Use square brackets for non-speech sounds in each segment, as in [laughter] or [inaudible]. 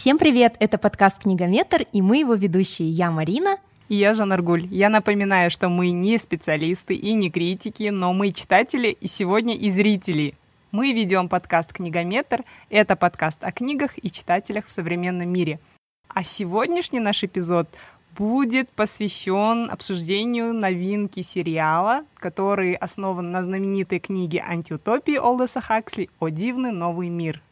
Всем привет! Это подкаст «Книгометр» и мы его ведущие. Я Марина. И я Жанаргуль. Я напоминаю, что мы не специалисты и не критики, но мы читатели и сегодня и зрители. Мы ведем подкаст «Книгометр». Это подкаст о книгах и читателях в современном мире. А сегодняшний наш эпизод будет посвящен обсуждению новинки сериала, который основан на знаменитой книге антиутопии Олдеса Хаксли «О дивный новый мир».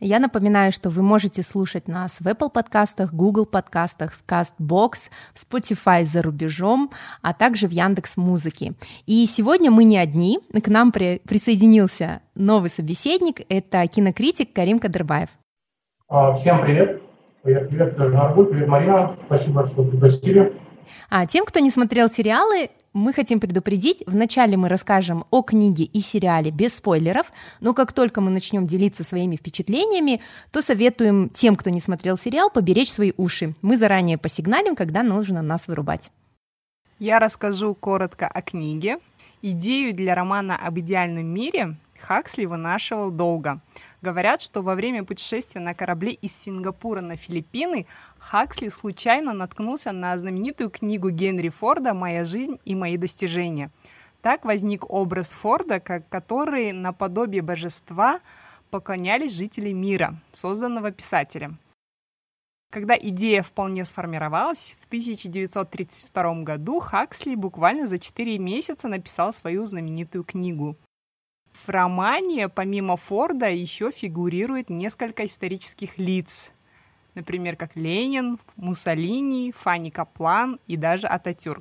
Я напоминаю, что вы можете слушать нас в Apple подкастах, Google подкастах, в CastBox, в Spotify за рубежом, а также в Яндекс Музыке. И сегодня мы не одни, к нам при, присоединился новый собеседник, это кинокритик Карим Кадырбаев. А, всем привет, привет, привет, Жаргуль, привет, Марина, спасибо, что пригласили. А тем, кто не смотрел сериалы, мы хотим предупредить, вначале мы расскажем о книге и сериале без спойлеров, но как только мы начнем делиться своими впечатлениями, то советуем тем, кто не смотрел сериал, поберечь свои уши. Мы заранее посигналим, когда нужно нас вырубать. Я расскажу коротко о книге. Идею для романа об идеальном мире Хаксли вынашивал долго. Говорят, что во время путешествия на корабле из Сингапура на Филиппины Хаксли случайно наткнулся на знаменитую книгу Генри Форда «Моя жизнь и мои достижения». Так возник образ Форда, как который наподобие божества поклонялись жители мира, созданного писателем. Когда идея вполне сформировалась, в 1932 году Хаксли буквально за 4 месяца написал свою знаменитую книгу. В романе, помимо Форда, еще фигурирует несколько исторических лиц, например, как Ленин, Муссолини, Фанни Каплан и даже Ататюрк.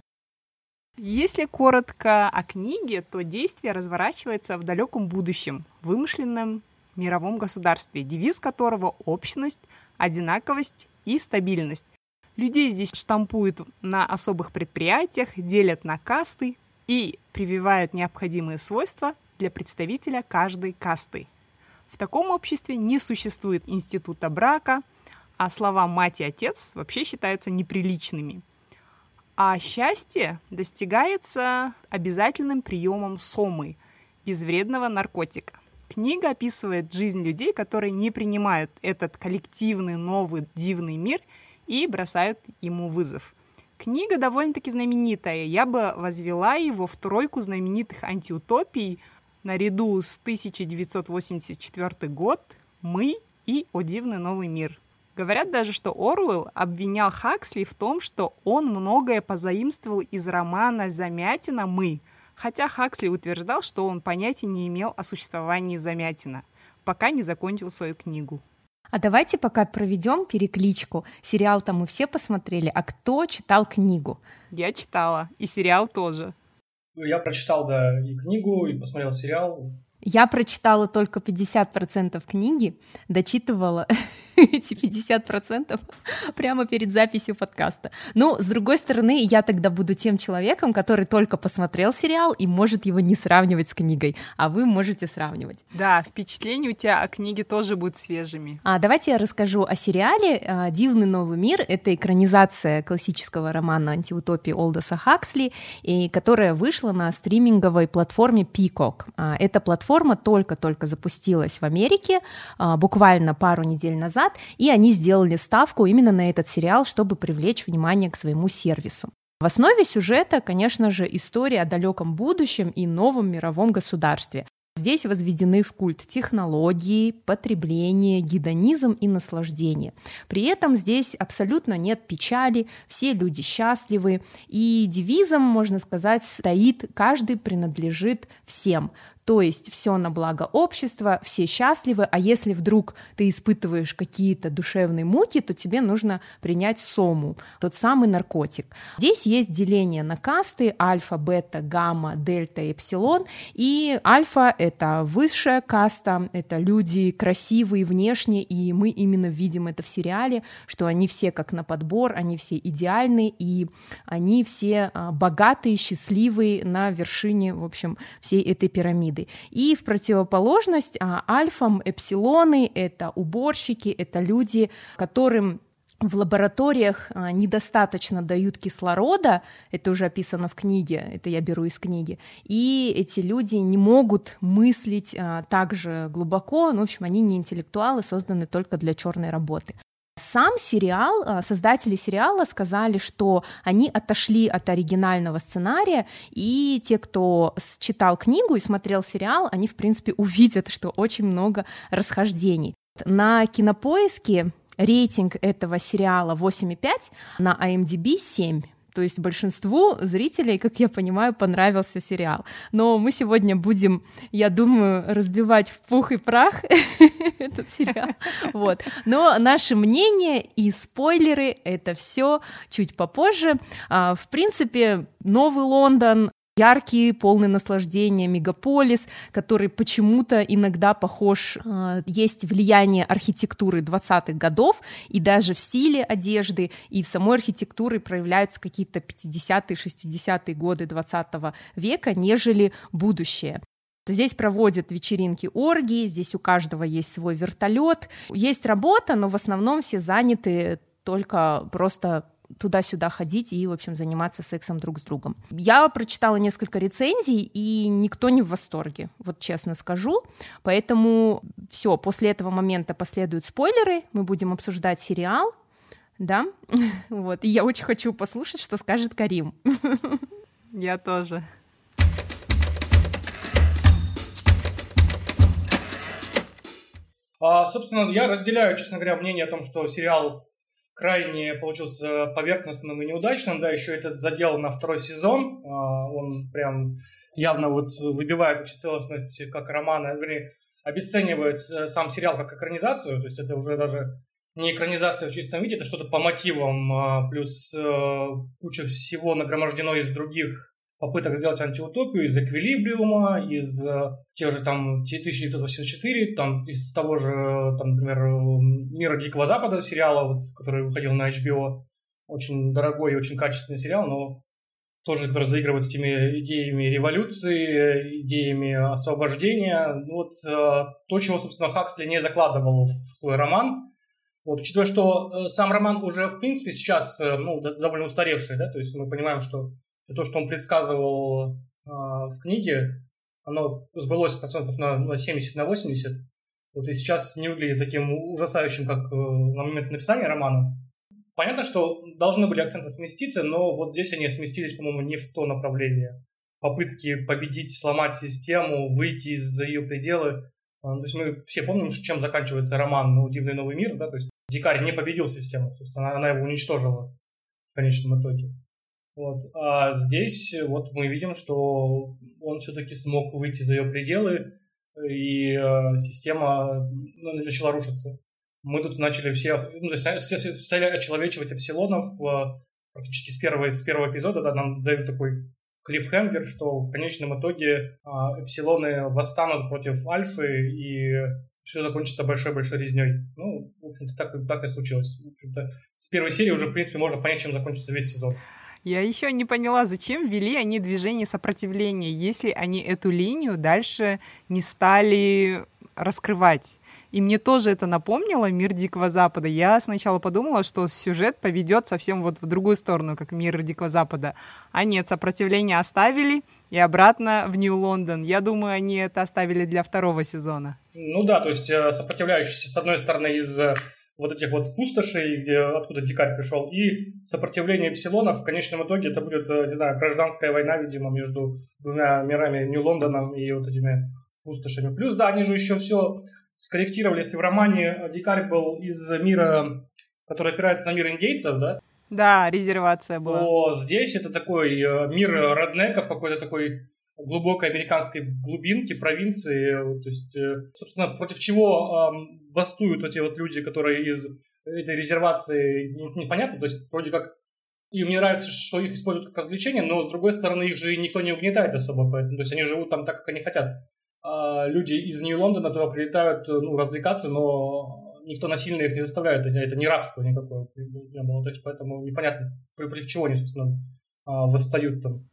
Если коротко о книге, то действие разворачивается в далеком будущем, вымышленном мировом государстве, девиз которого – общность, одинаковость и стабильность. Людей здесь штампуют на особых предприятиях, делят на касты и прививают необходимые свойства для представителя каждой касты. В таком обществе не существует института брака – а слова «мать» и «отец» вообще считаются неприличными. А счастье достигается обязательным приемом сомы, безвредного наркотика. Книга описывает жизнь людей, которые не принимают этот коллективный новый дивный мир и бросают ему вызов. Книга довольно-таки знаменитая. Я бы возвела его в тройку знаменитых антиутопий наряду с 1984 год, «Мы» и «О дивный новый мир». Говорят даже, что Оруэлл обвинял Хаксли в том, что он многое позаимствовал из романа «Замятина. Мы», хотя Хаксли утверждал, что он понятия не имел о существовании Замятина, пока не закончил свою книгу. А давайте пока проведем перекличку. Сериал-то мы все посмотрели, а кто читал книгу? Я читала, и сериал тоже. Ну, я прочитал, да, и книгу, и посмотрел сериал. Я прочитала только 50% книги, дочитывала [laughs] эти 50% прямо перед записью подкаста. Ну, с другой стороны, я тогда буду тем человеком, который только посмотрел сериал и может его не сравнивать с книгой, а вы можете сравнивать. Да, впечатления у тебя о книге тоже будут свежими. А давайте я расскажу о сериале а, «Дивный новый мир». Это экранизация классического романа антиутопии Олдоса Хаксли, и которая вышла на стриминговой платформе Peacock. А, эта платформа только-только запустилась в Америке, а, буквально пару недель назад, и они сделали ставку именно на этот сериал, чтобы привлечь внимание к своему сервису. В основе сюжета, конечно же, история о далеком будущем и новом мировом государстве. Здесь возведены в культ технологии, потребление, гедонизм и наслаждение. При этом здесь абсолютно нет печали, все люди счастливы, и девизом, можно сказать, стоит «каждый принадлежит всем». То есть все на благо общества, все счастливы, а если вдруг ты испытываешь какие-то душевные муки, то тебе нужно принять сому, тот самый наркотик. Здесь есть деление на касты альфа, бета, гамма, дельта, эпсилон, и альфа — это высшая каста, это люди красивые внешне, и мы именно видим это в сериале, что они все как на подбор, они все идеальны, и они все а, богатые, счастливые на вершине, в общем, всей этой пирамиды виды. И в противоположность а, альфам, эпсилоны — это уборщики, это люди, которым в лабораториях а, недостаточно дают кислорода, это уже описано в книге, это я беру из книги, и эти люди не могут мыслить а, так же глубоко, ну, в общем, они не интеллектуалы, созданы только для черной работы. Сам сериал, а, создатели сериала сказали, что они отошли от оригинального сценария, и те, кто читал книгу и смотрел сериал, они, в принципе, увидят, что очень много расхождений. На кинопоиске рейтинг этого сериала 8,5, на IMDb 7. То есть большинству зрителей, как я понимаю, понравился сериал. Но мы сегодня будем, я думаю, разбивать в пух и прах [laughs] этот сериал. Вот. Но наше мнение и спойлеры — это все чуть попозже. А, в принципе, Новый Лондон яркий, полный наслаждения мегаполис, который почему-то иногда похож, э, есть влияние архитектуры 20-х годов, и даже в стиле одежды, и в самой архитектуре проявляются какие-то 50-е, 60-е годы 20 века, нежели будущее. Здесь проводят вечеринки оргии, здесь у каждого есть свой вертолет. Есть работа, но в основном все заняты только просто туда-сюда ходить и, в общем, заниматься сексом друг с другом. Я прочитала несколько рецензий, и никто не в восторге, вот честно скажу. Поэтому все, после этого момента последуют спойлеры, мы будем обсуждать сериал, да, [laughs] вот, и я очень хочу послушать, что скажет Карим. [laughs] Я тоже. А, собственно, я разделяю, честно говоря, мнение о том, что сериал крайне получился поверхностным и неудачным, да, еще этот задел на второй сезон, а, он прям явно вот выбивает вообще целостность как романа, вернее, обесценивает э, сам сериал как экранизацию, то есть это уже даже не экранизация в чистом виде, это что-то по мотивам, а, плюс э, куча всего нагромождено из других попыток сделать антиутопию из эквилибриума, из э, тех же там 1984, там из того же, там, например, Мира Дикого Запада сериала, вот, который выходил на HBO. Очень дорогой и очень качественный сериал, но тоже, который заигрывает с теми идеями революции, идеями освобождения. Ну, вот э, то, чего, собственно, Хаксли не закладывал в свой роман. Вот, учитывая, что э, сам роман уже, в принципе, сейчас ну, довольно устаревший, да, то есть мы понимаем, что то, что он предсказывал э, в книге, оно сбылось процентов на, на 70, на 80. Вот и сейчас не выглядит таким ужасающим, как э, на момент написания романа. Понятно, что должны были акценты сместиться, но вот здесь они сместились, по-моему, не в то направление. Попытки победить, сломать систему, выйти из-за ее пределы. А, то есть мы все помним, чем заканчивается роман «Ну, «Дивный новый мир», да, то есть Дикарь не победил систему, собственно, она его уничтожила в конечном итоге. Вот. А здесь вот мы видим, что он все-таки смог выйти за ее пределы, и э, система ну, начала рушиться. Мы тут начали всех, ну, есть стали очеловечивать эпсилонов э, практически с первого, с первого эпизода, да, нам дают такой клиффхенгер, что в конечном итоге э, эпсилоны восстанут против альфы, и все закончится большой-большой резней. Ну, в общем-то, так, так и случилось. В общем-то, с первой серии уже, в принципе, можно понять, чем закончится весь сезон. Я еще не поняла, зачем ввели они движение сопротивления, если они эту линию дальше не стали раскрывать. И мне тоже это напомнило «Мир Дикого Запада». Я сначала подумала, что сюжет поведет совсем вот в другую сторону, как «Мир Дикого Запада». А нет, сопротивление оставили и обратно в Нью-Лондон. Я думаю, они это оставили для второго сезона. Ну да, то есть э, сопротивляющиеся, с одной стороны, из э, вот этих вот пустошей, где, откуда дикарь пришел, и сопротивление эпсилонов. В конечном итоге это будет, э, не знаю, гражданская война, видимо, между двумя мирами, Нью-Лондоном и вот этими пустошами. Плюс, да, они же еще все скорректировали. Если в романе дикарь был из мира, который опирается на мир индейцев, да? Да, резервация была. То здесь это такой э, мир роднеков, какой-то такой глубокой американской глубинки, провинции. То есть, э, собственно, против чего бастуют эти вот люди, которые из этой резервации непонятно. То есть, вроде как и мне нравится, что их используют как развлечение, но с другой стороны их же никто не угнетает особо, поэтому, то есть они живут там так, как они хотят. А люди из Нью-Лондона туда прилетают ну, развлекаться, но никто насильно их не заставляет, это, это не рабство никакое не было, то есть поэтому непонятно, против чего они, собственно, а, восстают там.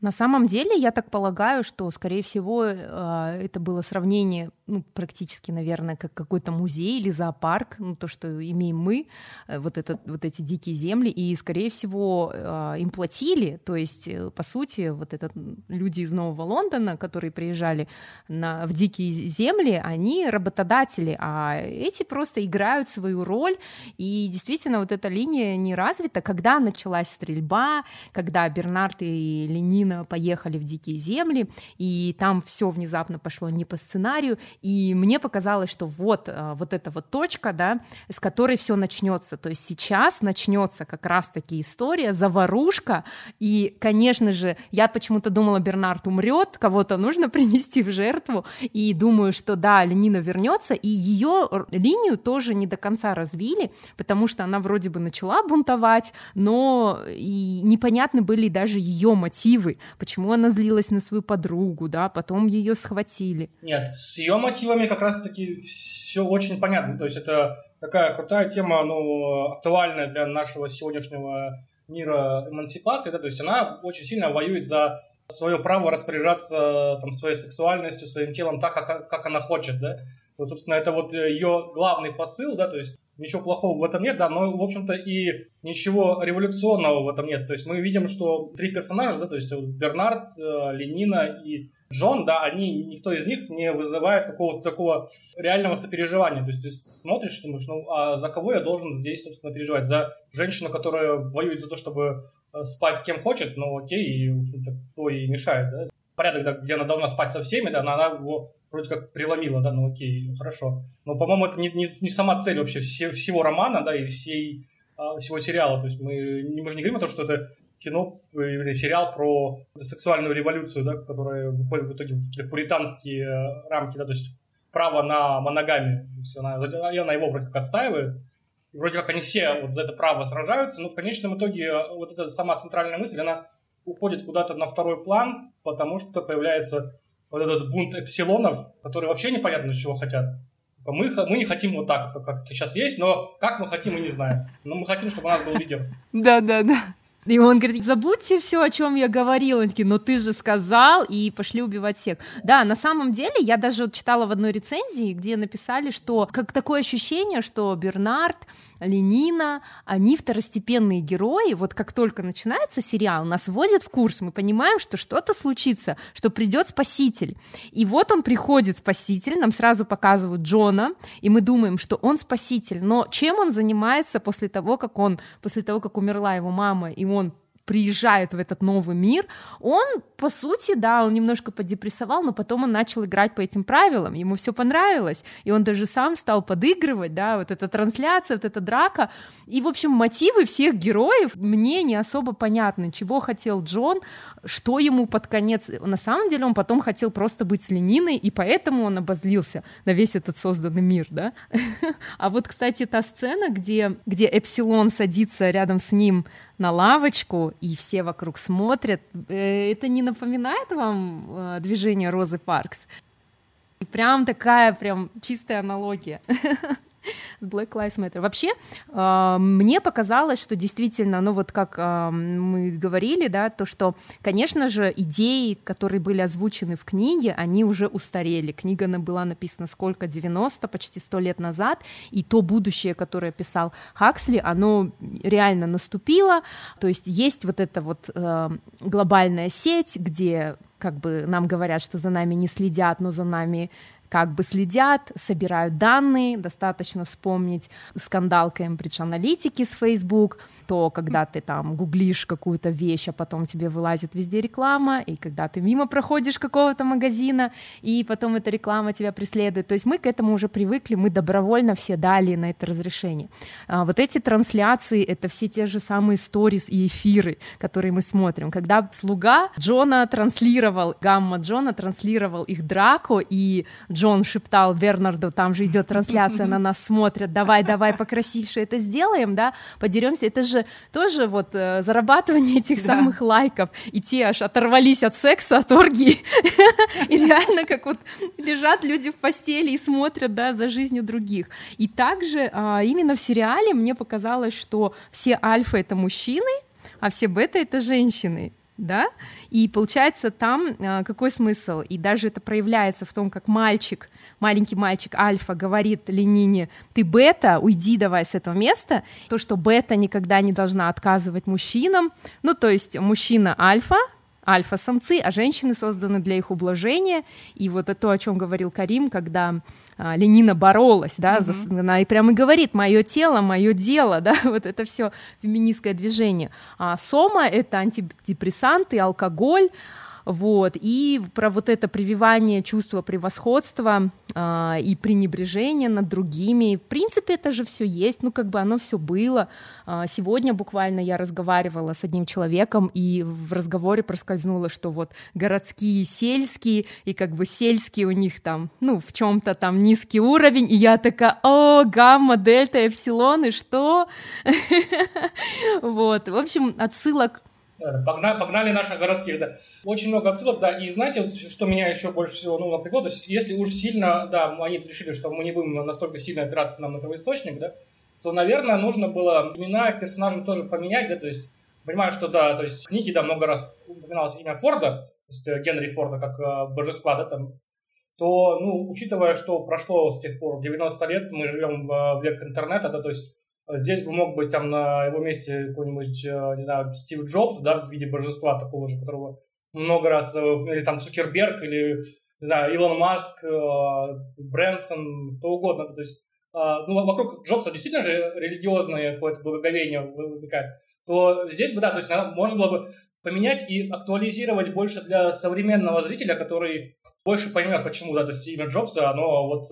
На самом деле, я так полагаю, что, скорее всего, а, это было сравнение ну, практически, наверное, как какой-то музей или зоопарк, ну, то, что имеем мы, э, вот, этот, вот эти дикие земли, и, скорее всего, э, им платили, то есть, э, по сути, вот этот люди из Нового Лондона, которые приезжали на, в дикие земли, они работодатели, а эти просто играют свою роль, и действительно вот эта линия не развита, когда началась стрельба, когда Бернард и Ленина поехали в дикие земли, и там все внезапно пошло не по сценарию, и мне показалось, что вот, э, вот эта вот точка, да, с которой все начнется. То есть сейчас начнется как раз-таки история, заварушка, и, конечно же, я почему-то думала, Бернард умрет, кого-то нужно [laughs] принести в жертву, и думаю, что да, Ленина вернется, и ее линию тоже не до конца развили, потому что она вроде бы начала бунтовать, но и непонятны были даже ее мотивы, почему она злилась на свою подругу, да, потом ее схватили. Нет, с ее мотивами как раз-таки все очень понятно. То есть это такая крутая тема, ну, актуальная для нашего сегодняшнего мира эмансипации, да, то есть она очень сильно воюет за свое право распоряжаться там, своей сексуальностью, своим телом так, как, как она хочет, да. Вот, собственно, это вот ее главный посыл, да, то есть ничего плохого в этом нет, да, но, в общем-то, и ничего революционного в этом нет. То есть мы видим, что три персонажа, да, то есть Бернард, э, Ленина и Джон, да, они, никто из них не вызывает какого-то такого реального сопереживания. То есть ты смотришь, думаешь, ну, а за кого я должен здесь, собственно, переживать? За женщину, которая воюет за то, чтобы э, спать с кем хочет, ну, окей, и, кто ей мешает, да? Порядок, да, где она должна спать со всеми, да, она его вроде как преломила, да, ну окей, хорошо. Но, по-моему, это не, не, не сама цель вообще все, всего романа, да, и всей, а, всего сериала. То есть мы, мы же не говорим о том, что это кино или сериал про сексуальную революцию, да, которая выходит в итоге в какие-то пуританские э, рамки, да, то есть право на моногамию. То есть она, она его вроде как отстаивает, и вроде как они все вот за это право сражаются, но в конечном итоге э, вот эта сама центральная мысль, она уходит куда-то на второй план, потому что появляется вот этот бунт эпсилонов, которые вообще непонятно, чего хотят. Типа, мы, мы не хотим вот так, как, как сейчас есть, но как мы хотим, мы не знаем. Но мы хотим, чтобы у нас был лидер. Да, да, да. И он говорит, забудьте все, о чем я говорил. Они такие, но ты же сказал, и пошли убивать всех. Да, на самом деле, я даже вот читала в одной рецензии, где написали, что как такое ощущение, что Бернард Ленина, они второстепенные герои. Вот как только начинается сериал, нас вводят в курс, мы понимаем, что что-то случится, что придет спаситель. И вот он приходит, спаситель, нам сразу показывают Джона, и мы думаем, что он спаситель. Но чем он занимается после того, как он, после того, как умерла его мама, и он приезжает в этот новый мир, он, по сути, да, он немножко подепрессовал, но потом он начал играть по этим правилам, ему все понравилось, и он даже сам стал подыгрывать, да, вот эта трансляция, вот эта драка, и, в общем, мотивы всех героев мне не особо понятны, чего хотел Джон, что ему под конец, на самом деле он потом хотел просто быть с Лениной, и поэтому он обозлился на весь этот созданный мир, да, [laughs] а вот, кстати, та сцена, где, где Эпсилон садится рядом с ним на лавочку, и все вокруг смотрят. Э, это не напоминает вам э, движение Розы Паркс? Прям такая, прям чистая аналогия. [laughs] с Black Lives Matter. Вообще, э, мне показалось, что действительно, ну вот как э, мы говорили, да, то, что, конечно же, идеи, которые были озвучены в книге, они уже устарели. Книга была написана сколько? 90, почти 100 лет назад, и то будущее, которое писал Хаксли, оно реально наступило, то есть есть вот эта вот э, глобальная сеть, где как бы нам говорят, что за нами не следят, но за нами как бы следят, собирают данные, достаточно вспомнить скандал Cambridge Analytica с Facebook, то когда ты там гуглишь какую-то вещь, а потом тебе вылазит везде реклама, и когда ты мимо проходишь какого-то магазина, и потом эта реклама тебя преследует. То есть мы к этому уже привыкли, мы добровольно все дали на это разрешение. А вот эти трансляции — это все те же самые сторис и эфиры, которые мы смотрим. Когда слуга Джона транслировал, гамма Джона транслировал их драку, и шептал Бернарду, там же идет трансляция, на нас смотрят, давай, давай, покрасивше это сделаем, да, подеремся. Это же тоже вот э, зарабатывание этих да. самых лайков. И те аж оторвались от секса, от оргии. И реально как вот лежат люди в постели и смотрят, да, за жизнью других. И также а, именно в сериале мне показалось, что все альфа — это мужчины, а все бета — это женщины да, и получается там э, какой смысл, и даже это проявляется в том, как мальчик, маленький мальчик Альфа говорит Ленине, ты бета, уйди давай с этого места, то, что бета никогда не должна отказывать мужчинам, ну, то есть мужчина Альфа, альфа-самцы, а женщины созданы для их ублажения. И вот это то, о чем говорил Карим, когда Ленина боролась, да, mm-hmm. за, она и прямо говорит, мое тело, мое дело, [laughs] да, вот это все феминистское движение. А сома — это антидепрессанты, алкоголь, вот, и про вот это прививание чувства превосходства э, и пренебрежение над другими, в принципе, это же все есть, ну, как бы оно все было. Э, сегодня буквально я разговаривала с одним человеком, и в разговоре проскользнуло, что вот городские, сельские, и как бы сельские у них там, ну, в чем-то там низкий уровень, и я такая, о, гамма, дельта, эпсилон, и что? [laughs] Вот, в общем, отсылок Погнали, погнали наших городских, да. Очень много отсылок, да. И знаете, что меня еще больше всего ну, напрягло? То есть, если уж сильно, да, они решили, что мы не будем настолько сильно опираться на источник, да, то, наверное, нужно было имена персонажей тоже поменять, да, то есть, понимаю, что, да, то есть, в книге, да, много раз упоминалось имя Форда, то есть, э, Генри Форда, как э, божества, да, там, то, ну, учитывая, что прошло с тех пор 90 лет, мы живем в, в век интернета, да, то есть, Здесь бы мог быть там на его месте какой-нибудь, э, не знаю, Стив Джобс, да, в виде божества такого же, которого много раз, э, или там Цукерберг, или, не знаю, Илон Маск, э, Брэнсон, кто угодно. То есть, ну, вокруг Джобса действительно же религиозное какое-то благоговение возникает. То здесь бы, да, то есть можно было бы поменять и актуализировать больше для современного зрителя, который больше понимает, почему, да, то есть имя Джобса, оно вот,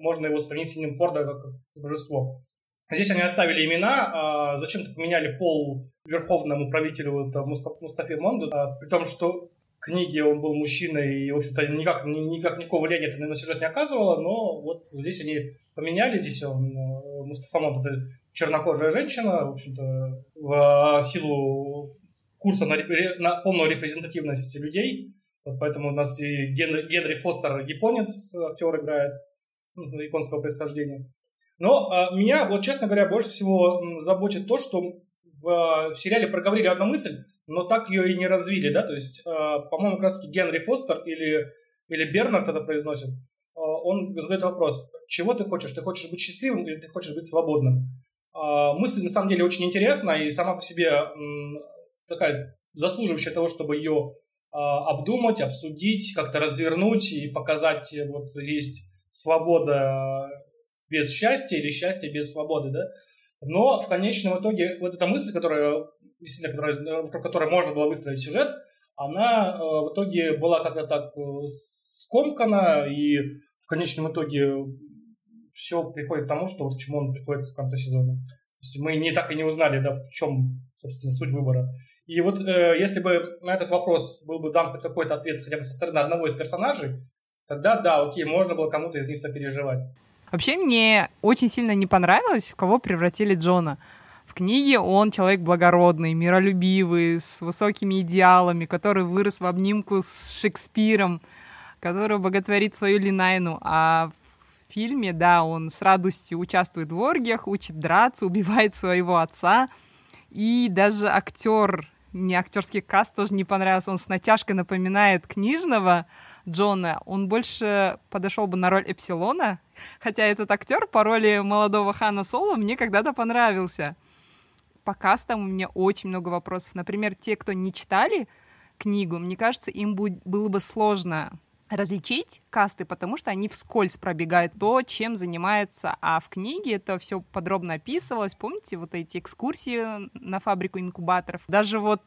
можно его сравнить с именем Форда как с божеством. Здесь они оставили имена, а зачем-то поменяли пол верховному правителю это Мустафе Монду, а, при том, что в книге он был мужчиной, и, в общем-то, никак, никак никакого влияния это на сюжет не оказывало, но вот здесь они поменяли, здесь он, э, Мустафа Монд это чернокожая женщина, в общем-то, в силу курса на, на полную репрезентативность людей, поэтому у нас и Генри, Генри Фостер, японец, актер играет, ну, японского происхождения. Но а, меня, вот честно говоря, больше всего заботит то, что в, в сериале проговорили одну мысль, но так ее и не развили, да, то есть, а, по-моему, как раз Генри Фостер или, или Бернард это произносит, а, он задает вопрос, чего ты хочешь? Ты хочешь быть счастливым или ты хочешь быть свободным? А, мысль на самом деле очень интересная и сама по себе м, такая заслуживающая того, чтобы ее а, обдумать, обсудить, как-то развернуть и показать, вот есть свобода без счастья или счастье без свободы, да. Но в конечном итоге вот эта мысль, которая, действительно, которая, вокруг которой можно было выстроить сюжет, она э, в итоге была как-то так э, скомкана, и в конечном итоге все приходит к тому, что вот к чему он приходит в конце сезона. То есть мы не так и не узнали, да, в чем, собственно, суть выбора. И вот э, если бы на этот вопрос был бы дан какой-то ответ хотя бы со стороны одного из персонажей, тогда да, окей, можно было кому-то из них сопереживать. Вообще мне очень сильно не понравилось, в кого превратили Джона. В книге он человек благородный, миролюбивый, с высокими идеалами, который вырос в обнимку с Шекспиром, который боготворит свою Линайну. А в фильме, да, он с радостью участвует в оргиях, учит драться, убивает своего отца. И даже актер, мне актерский каст тоже не понравился, он с натяжкой напоминает книжного, Джона, он больше подошел бы на роль Эпсилона, хотя этот актер по роли молодого Хана Соло мне когда-то понравился. По кастам у меня очень много вопросов. Например, те, кто не читали книгу, мне кажется, им было бы сложно различить касты, потому что они вскользь пробегают то, чем занимается, а в книге это все подробно описывалось. Помните вот эти экскурсии на фабрику инкубаторов? Даже вот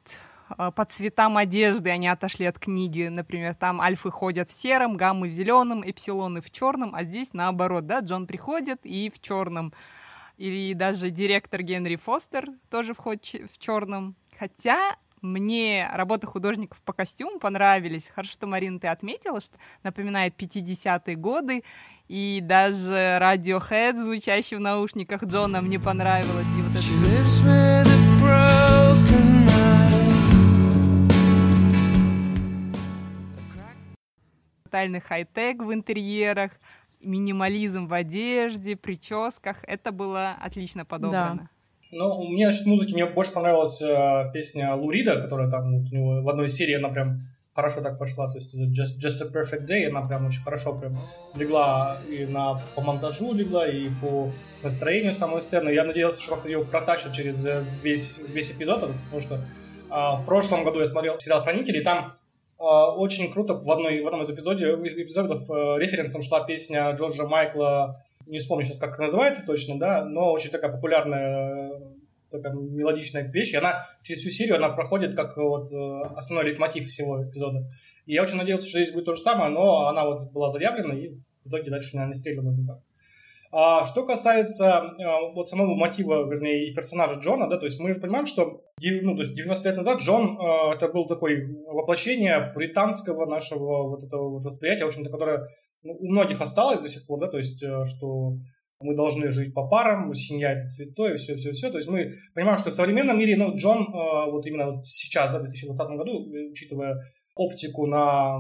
по цветам одежды они отошли от книги. Например, там альфы ходят в сером, гаммы в зеленом, эпсилоны в черном, а здесь наоборот, да, Джон приходит и в черном. Или даже директор Генри Фостер тоже входит в черном. Хотя мне работы художников по костюму понравились. Хорошо, что, Марина, ты отметила, что напоминает 50-е годы. И даже Radiohead, звучащий в наушниках Джона, мне понравилось. И вот это... тотальный хай-тек в интерьерах, минимализм в одежде, прическах. Это было отлично подобрано. Да. Ну, мне насчет музыки, мне больше понравилась э, песня Лурида, которая там вот, у него в одной серии, она прям хорошо так пошла, то есть Just, Just a Perfect Day, она прям очень хорошо прям легла и на, по монтажу легла, и по настроению самой сцены. Я надеялся, что ее протащат через э, весь, весь эпизод, потому что а, в прошлом году я смотрел сериал «Хранители», и там очень круто в, одной, в одном из эпизодов, эпизодов а, референсом шла песня Джорджа Майкла, не вспомню сейчас, как называется точно, да, но очень такая популярная такая мелодичная вещь, и она через всю серию она проходит как вот э, основной лейтмотив всего эпизода. И я очень надеялся, что здесь будет то же самое, но она вот была заявлена, и в итоге дальше, наверное, стрельнула никак. А, что касается а, вот самого мотива, вернее, и персонажа Джона, да, то есть мы же понимаем, что ну, то есть 90 лет назад Джон а, это был такой воплощение британского нашего вот этого вот восприятия, в общем-то, которое ну, у многих осталось до сих пор, да, то есть э, что мы должны жить по парам, семья это святое, все-все-все. То есть мы понимаем, что в современном мире, ну, Джон, э, вот именно вот сейчас, да, в 2020 году, учитывая оптику на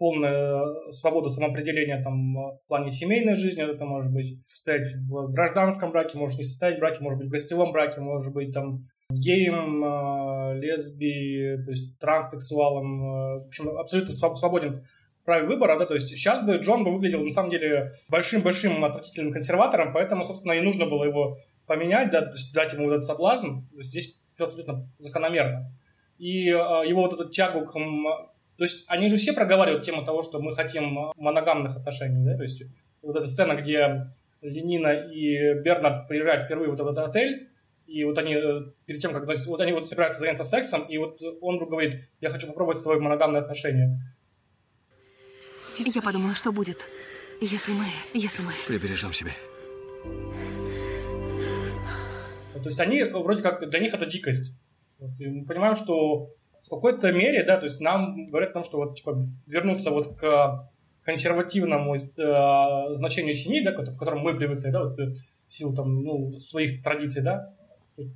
полную свободу самоопределения там, в плане семейной жизни, это может быть состоять в гражданском браке, может не состоять в браке, может быть в гостевом браке, может быть там геем, э, лесби, то есть транссексуалом, э, в общем, абсолютно свободен праве выбора, да, то есть сейчас бы Джон бы выглядел на самом деле большим-большим отвратительным консерватором, поэтому, собственно, и нужно было его поменять, да, то есть дать ему этот соблазн, здесь все абсолютно закономерно. И э, его вот эту тягу к... То есть они же все проговаривают тему того, что мы хотим моногамных отношений, да, то есть вот эта сцена, где Ленина и Бернард приезжают впервые вот в этот отель, и вот они э, перед тем, как вот они вот собираются заняться сексом, и вот он говорит, я хочу попробовать с тобой моногамные отношения. Я подумала, что будет, если мы... Если мы... Прибережем себе. То есть они, вроде как, для них это дикость. И мы понимаем, что какой-то мере, да, то есть нам говорят о том, что вот, типа, вернуться вот к консервативному э, значению семьи, да, в котором мы привыкли, да, вот, э, в силу там, ну, своих традиций, да,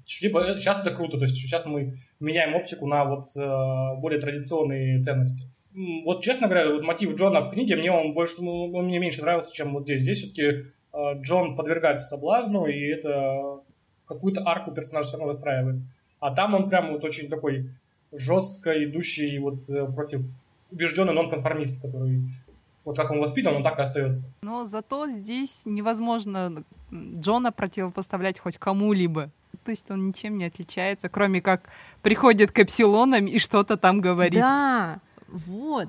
типа, сейчас это круто, то есть сейчас мы меняем оптику на вот э, более традиционные ценности вот честно говоря, вот мотив Джона в книге мне он больше, ну, он мне меньше нравился, чем вот здесь. Здесь все-таки э, Джон подвергается соблазну, и это какую-то арку персонажа все равно выстраивает. А там он прям вот очень такой жестко идущий вот э, против убежденный нонконформист, который вот как он воспитан, он так и остается. Но зато здесь невозможно Джона противопоставлять хоть кому-либо. То есть он ничем не отличается, кроме как приходит к эпсилонам и что-то там говорит. Да, вот.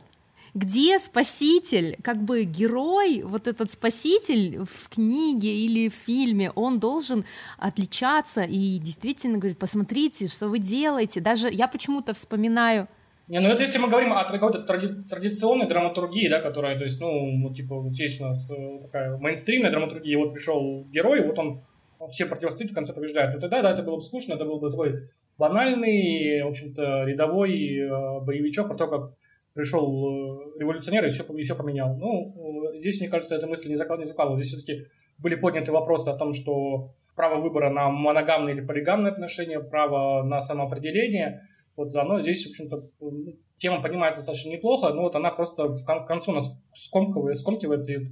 Где спаситель, как бы герой, вот этот спаситель в книге или в фильме, он должен отличаться и действительно говорить, посмотрите, что вы делаете. Даже я почему-то вспоминаю не, ну это если мы говорим о какой-то тради- традиционной драматургии, да, которая, то есть, ну, вот, типа, вот есть у нас э, такая мейнстримная драматургия, вот пришел герой, вот он все противостоит, в конце побеждает. Вот тогда, да, это было бы скучно, это был бы такой банальный, в общем-то, рядовой э, боевичок про то, как пришел э, революционер и все, и все поменял. Ну, э, здесь, мне кажется, эта мысль не закладывалась. Здесь все-таки были подняты вопросы о том, что право выбора на моногамные или полигамные отношения, право на самоопределение, вот оно здесь, в общем-то, ну, тема понимается достаточно неплохо, но вот она просто к концу нас скомкивает, скомкивается, и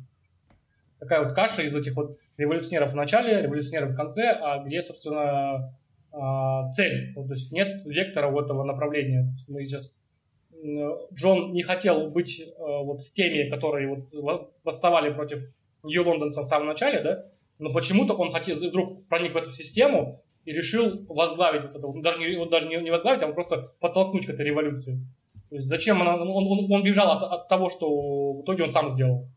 такая вот каша из этих вот революционеров в начале, революционеров в конце, а где, собственно, а, цель. Вот, то есть нет вектора у этого направления. Мы сейчас Джон не хотел быть э, вот с теми, которые вот восставали против Нью-Лондонцев в самом начале, да, но почему-то он хотел, вдруг проник в эту систему и решил возглавить вот это, даже не, даже не, возглавить, а просто подтолкнуть к этой революции. То есть зачем он, он, он, он бежал от, от того, что в итоге он сам сделал.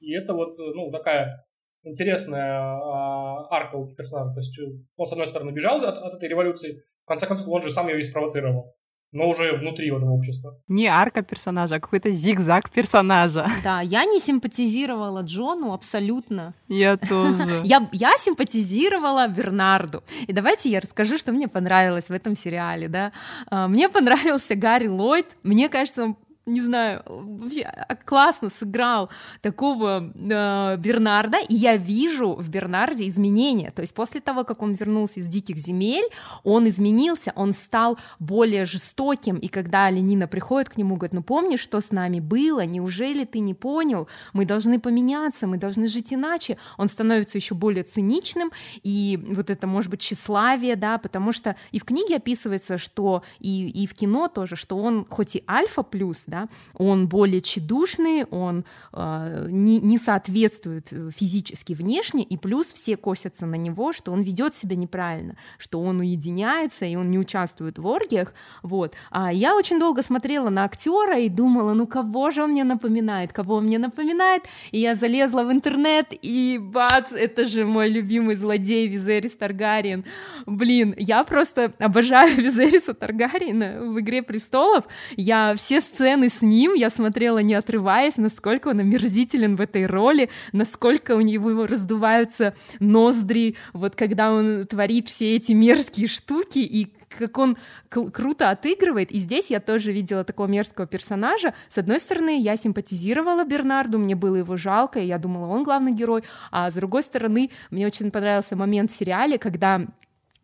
И это вот, ну, такая интересная а, арка у персонажа. То есть он, с одной стороны, бежал от, от этой революции, в конце концов, он же сам ее и спровоцировал но уже внутри этого общества. Не арка персонажа, а какой-то зигзаг персонажа. Да, я не симпатизировала Джону абсолютно. Я тоже. [laughs] Я, я симпатизировала Бернарду. И давайте я расскажу, что мне понравилось в этом сериале. Да? А, мне понравился Гарри Ллойд. Мне кажется, он не знаю, вообще а, классно сыграл такого э, Бернарда, и я вижу в Бернарде изменения. То есть после того, как он вернулся из диких земель, он изменился, он стал более жестоким. И когда Ленина приходит к нему, говорит, ну помнишь, что с нами было? Неужели ты не понял? Мы должны поменяться, мы должны жить иначе. Он становится еще более циничным, и вот это, может быть, тщеславие, да, потому что и в книге описывается, что и, и в кино тоже, что он хоть и альфа плюс, да, да, он более тщедушный, он э, не, не соответствует э, физически внешне, и плюс все косятся на него, что он ведет себя неправильно, что он уединяется, и он не участвует в оргиях, вот. А я очень долго смотрела на актера и думала, ну кого же он мне напоминает, кого он мне напоминает, и я залезла в интернет, и бац, это же мой любимый злодей Визерис Таргариен. Блин, я просто обожаю [laughs] Визериса Таргариена в «Игре престолов», я все сцены сцены с ним я смотрела не отрываясь, насколько он омерзителен в этой роли, насколько у него раздуваются ноздри, вот когда он творит все эти мерзкие штуки, и как он круто отыгрывает. И здесь я тоже видела такого мерзкого персонажа. С одной стороны, я симпатизировала Бернарду, мне было его жалко, и я думала, он главный герой. А с другой стороны, мне очень понравился момент в сериале, когда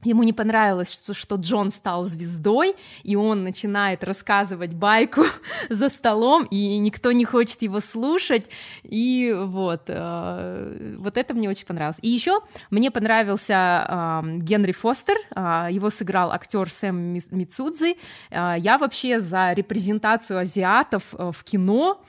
Ему не понравилось, что, что Джон стал звездой, и он начинает рассказывать байку [laughs] за столом, и никто не хочет его слушать. И вот, э, вот это мне очень понравилось. И еще мне понравился э, Генри Фостер, э, его сыграл актер Сэм Мицудзи. Э, я вообще за репрезентацию азиатов э, в кино.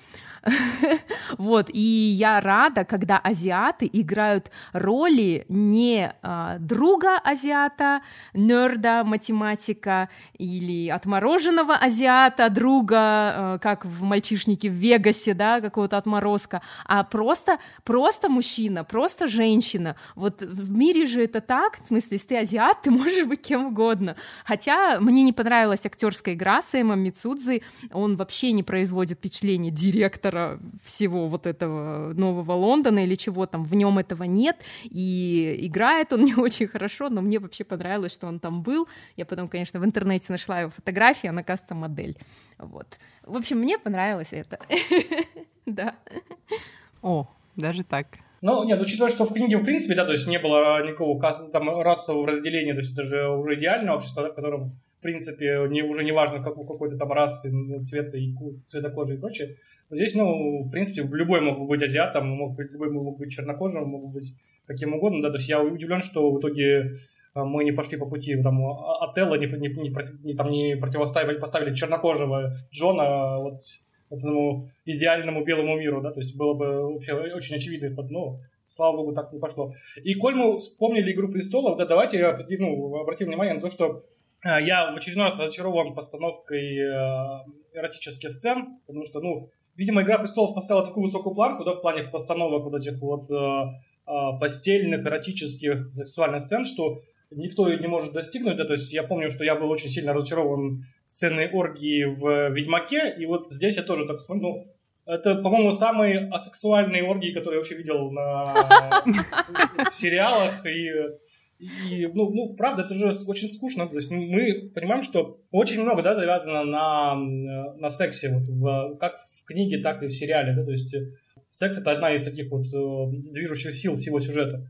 [laughs] вот, и я рада, когда азиаты играют роли не а, друга азиата, нерда, математика или отмороженного азиата, друга, а, как в «Мальчишнике в Вегасе», да, какого-то отморозка, а просто, просто мужчина, просто женщина. Вот в мире же это так, в смысле, если ты азиат, ты [laughs] можешь быть кем угодно. Хотя мне не понравилась актерская игра Сэма Мицудзи, он вообще не производит впечатление директора центра всего вот этого нового Лондона или чего там, в нем этого нет, и играет он [laughs] не очень хорошо, но мне вообще понравилось, что он там был. Я потом, конечно, в интернете нашла его фотографии, она, кажется, модель. Вот. В общем, мне понравилось это. [laughs] Да. О, даже так. Ну, нет, учитывая, что в книге, в принципе, да, то есть не было никакого там расового разделения, то есть это же уже идеальное общество, да, в котором, принципе, не, уже не важно, как какой-то там расы, цвета и цвета кожи и прочее. Здесь, ну, в принципе, любой мог быть азиатом, мог быть, любой мог быть чернокожим, мог быть каким угодно, да, то есть я удивлен, что в итоге а, мы не пошли по пути там, Отелла, не, не, не, не, там, не противоставили, поставили чернокожего Джона а вот этому идеальному белому миру, да, то есть было бы вообще очень очевидный ход, но слава богу, так не пошло. И коль мы вспомнили «Игру престолов», да, давайте ну, обратим внимание на то, что а, я в очередной раз разочарован постановкой эротических сцен, потому что, ну, Видимо, «Игра престолов» поставила такую высокую планку, да, в плане постановок вот этих вот э, э, постельных, эротических, сексуальных сцен, что никто не может достигнуть, да, то есть я помню, что я был очень сильно разочарован сценой оргии в «Ведьмаке», и вот здесь я тоже так смотрю, ну, это, по-моему, самые асексуальные оргии, которые я вообще видел на, [laughs] в сериалах, и и, ну, ну, правда, это же очень скучно. То есть мы понимаем, что очень много, да, завязано на, на сексе, вот, в, как в книге, так и в сериале, да, то есть э, секс это одна из таких вот э, движущих сил всего сюжета.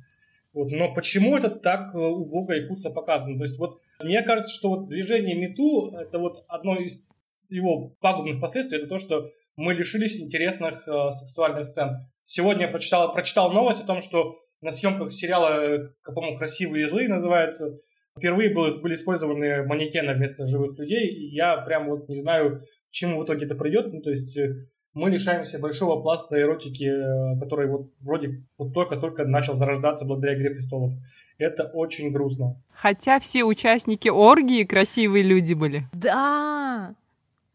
Вот. Но почему это так э, убого и куца показано? То есть вот мне кажется, что вот движение Мету это вот одно из его пагубных последствий, это то, что мы лишились интересных э, сексуальных сцен. Сегодня я прочитал, прочитал новость о том, что на съемках сериала, по-моему, «Красивые и злые» называется, впервые были, были использованы манекены вместо живых людей, и я прям вот не знаю, к чему в итоге это придет, ну, то есть э, мы лишаемся большого пласта эротики, э, который вот вроде вот только-только начал зарождаться благодаря «Игре престолов». Это очень грустно. Хотя все участники оргии красивые люди были. Да,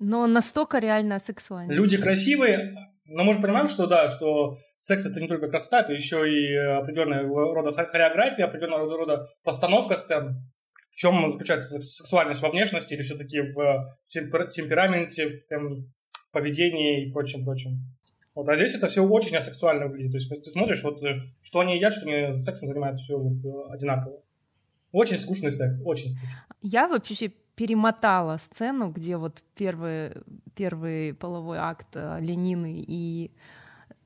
но настолько реально сексуально. Люди красивые, но мы же понимаем, что да, что секс это не только красота, это еще и определенная рода хореография, определенного рода постановка сцен. В чем заключается сексуальность во внешности или все-таки в темпераменте, в там, поведении и прочем, прочем. Вот, а здесь это все очень асексуально выглядит. То есть ты смотришь, вот, э, что они едят, что они сексом занимаются, все вот, одинаково. Очень скучный секс, очень скучный. Я вообще перемотала сцену, где вот первый, первый половой акт э, Ленины и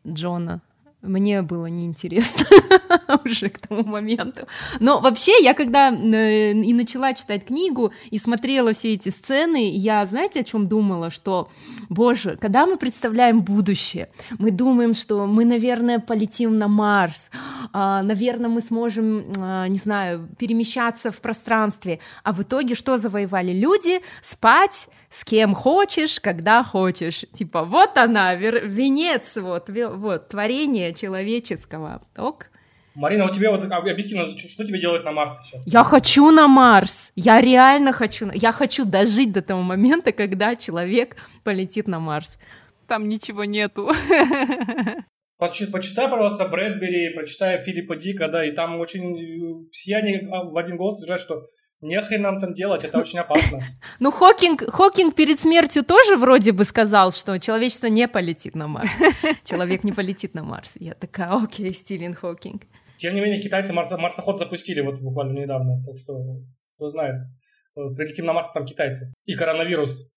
Джона мне было неинтересно [laughs] уже к тому моменту. Но вообще, я когда э, и начала читать книгу и смотрела все эти сцены, я, знаете, о чем думала? Что, боже, когда мы представляем будущее, мы думаем, что мы, наверное, полетим на Марс, а, наверное, мы сможем, а, не знаю, перемещаться в пространстве, а в итоге что завоевали люди? Спать с кем хочешь, когда хочешь. Типа, вот она, венец, вот, вот, творение человеческого. Ок? Марина, у тебя вот объективно, что тебе делать на Марсе сейчас? Я хочу на Марс. Я реально хочу. Я хочу дожить до того момента, когда человек полетит на Марс. Там ничего нету. Почитай, пожалуйста, Брэдбери, прочитай Филиппа Дика, да, и там очень э, все они а, в один голос говорят, что Нехрен нам там делать, это очень опасно. [laughs] Ну, Хокинг, Хокинг перед смертью тоже вроде бы сказал, что человечество не полетит на Марс. [laughs] Человек не полетит на Марс. Я такая, окей, Стивен Хокинг. Тем не менее, китайцы марс, марсоход запустили вот буквально недавно, так что кто знает. Прилетим на Марс, там китайцы. И коронавирус.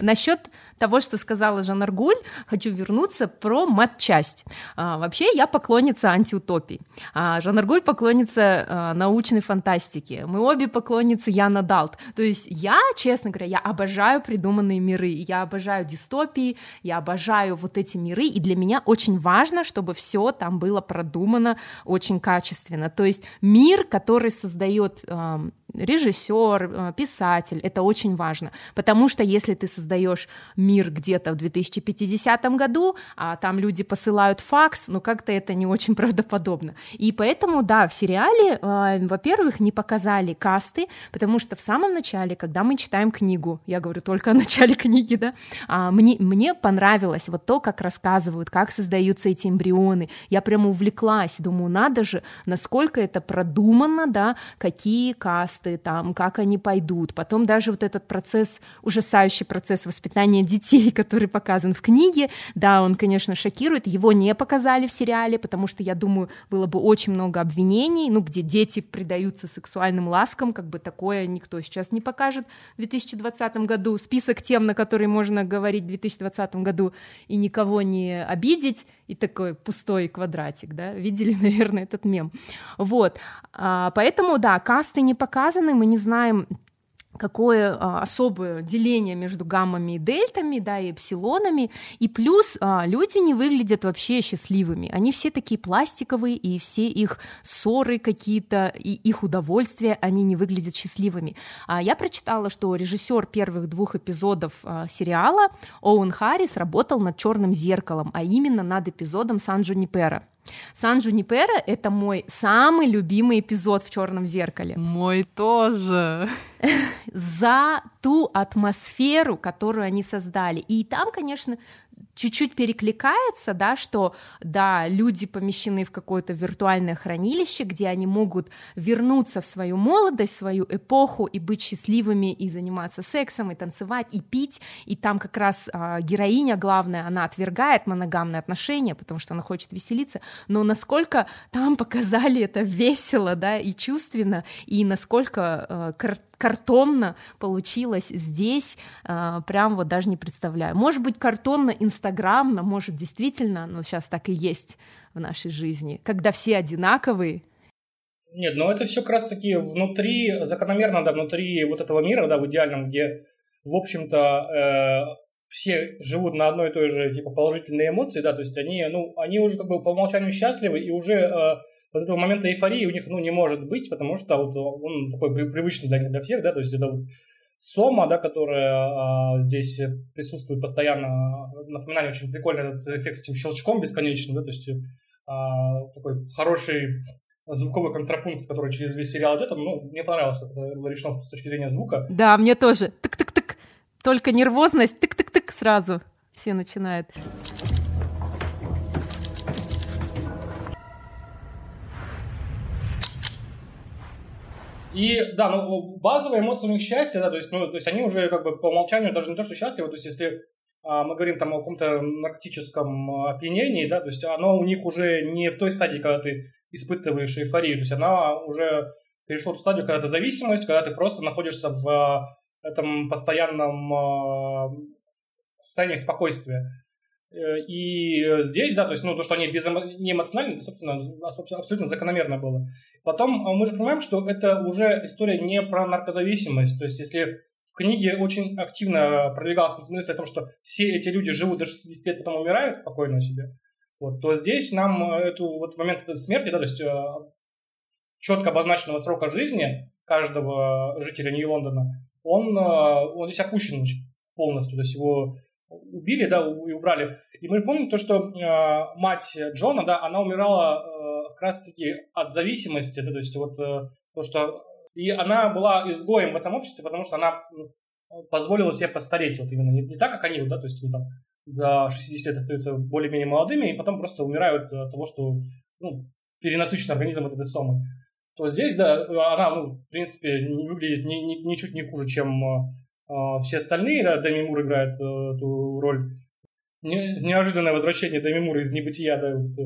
Насчет того, что сказала Жан Аргуль, хочу вернуться про матчасть. А, вообще, я поклонница антиутопий. А, Жан Аргуль поклонница а, научной фантастики. Мы обе поклонницы Яна Далт. То есть я, честно говоря, я обожаю придуманные миры, я обожаю дистопии, я обожаю вот эти миры, и для меня очень важно, чтобы все там было продумано очень качественно. То есть мир, который создает режиссер, э, писатель, это очень важно, потому что если ты создаешь мир где-то в 2050 году, а там люди посылают факс, ну как-то это не очень [laughs] правдоподобно. И поэтому, да, в сериале, э, во-первых, не показали касты, потому что в самом начале, когда мы читаем книгу, я говорю только о начале [laughs] книги, да, а, мне, мне понравилось вот то, как рассказывают, как создаются эти эмбрионы, я прямо увлеклась, думаю, надо же, насколько это продумано, да, какие касты, тесты, там, как они пойдут. Потом даже вот этот процесс, ужасающий процесс воспитания детей, [laughs] который показан в книге, да, он, конечно, шокирует. Его не показали в сериале, потому что, я думаю, было бы очень много обвинений, ну, где дети предаются сексуальным ласкам, как бы такое никто сейчас не покажет в 2020 году. Список тем, на которые можно говорить в 2020 году и никого не обидеть, и такой пустой квадратик, да, видели, [laughs] наверное, этот мем. Вот, а, поэтому, да, касты не показаны, связаны, мы не знаем какое а, особое деление между гаммами и дельтами, да, и эпсилонами, и плюс а, люди не выглядят вообще счастливыми, они все такие пластиковые, и все их ссоры какие-то, и их удовольствия, они не выглядят счастливыми. А, я прочитала, что режиссер первых двух эпизодов а, сериала Оуэн Харрис работал над «Черным зеркалом», а именно над эпизодом Сан Джунипера. Сан Джунипера — это мой самый любимый эпизод в «Черном зеркале». Мой тоже. [laughs] За ту атмосферу, которую они создали. И там, конечно, чуть-чуть перекликается, да, что, да, люди помещены в какое-то виртуальное хранилище, где они могут вернуться в свою молодость, свою эпоху и быть счастливыми, и заниматься сексом, и танцевать, и пить, и там как раз а, героиня главная, она отвергает моногамные отношения, потому что она хочет веселиться, но насколько там [laughs] показали это весело, да, и чувственно, и насколько а, картонно получилось здесь, а, прям вот даже не представляю. Может быть, картонно, инстаграмно, может, действительно, но сейчас так и есть в нашей жизни, когда все одинаковые, нет, но это все как раз таки внутри, закономерно, да, внутри вот этого мира, да, в идеальном, где, в общем-то, э, все живут на одной и той же, типа, положительной эмоции, да, то есть они, ну, они уже как бы по умолчанию счастливы, и уже э, вот этого момента эйфории у них ну, не может быть, потому что вот он такой привычный для, для всех, да, то есть это вот Сома, да, которая а, здесь присутствует постоянно, напоминание очень прикольный этот эффект с этим щелчком бесконечным, да, то есть а, такой хороший звуковой контрапункт, который через весь сериал идет, ну, мне понравилось, как это решено с точки зрения звука. Да, мне тоже. Тык-тык-тык. Только нервозность, тык-тык-тык сразу все начинают. И да, ну базовая эмоция у них счастье, да, то есть, ну, то есть они уже как бы по умолчанию даже не то, что счастливы, то есть если а, мы говорим там о каком-то наркотическом опьянении, да, то есть оно у них уже не в той стадии, когда ты испытываешь эйфорию. То есть она уже перешла в ту стадию, когда это зависимость, когда ты просто находишься в этом постоянном состоянии спокойствия. Э, и здесь, да, то есть, ну, то, что они без, не эмоциональны, это, собственно, абсолютно закономерно было. Потом э, мы же понимаем, что это уже история не про наркозависимость. То есть, если в книге очень активно продвигалась мысль о том, что все эти люди живут до 60 лет, потом умирают спокойно себе, вот, то здесь нам эту вот момент этой смерти, да, то есть э, четко обозначенного срока жизни каждого жителя Нью-Лондона, он, он здесь опущен полностью, то есть его убили, да, и убрали. И мы помним то, что э, мать Джона, да, она умирала э, как раз-таки от зависимости, да, то есть вот э, то, что... И она была изгоем в этом обществе, потому что она позволила себе постареть, вот именно не, не так, как они, да, то есть они там до 60 лет остаются более-менее молодыми, и потом просто умирают от того, что ну, перенасыщен организм этой сомы. То здесь, да, она, ну, в принципе, выглядит ни, ни, ничуть не хуже, чем э, все остальные, да, Дэми Мур играет э, эту роль. Не, неожиданное возвращение Дэми Мура из небытия, да, вот,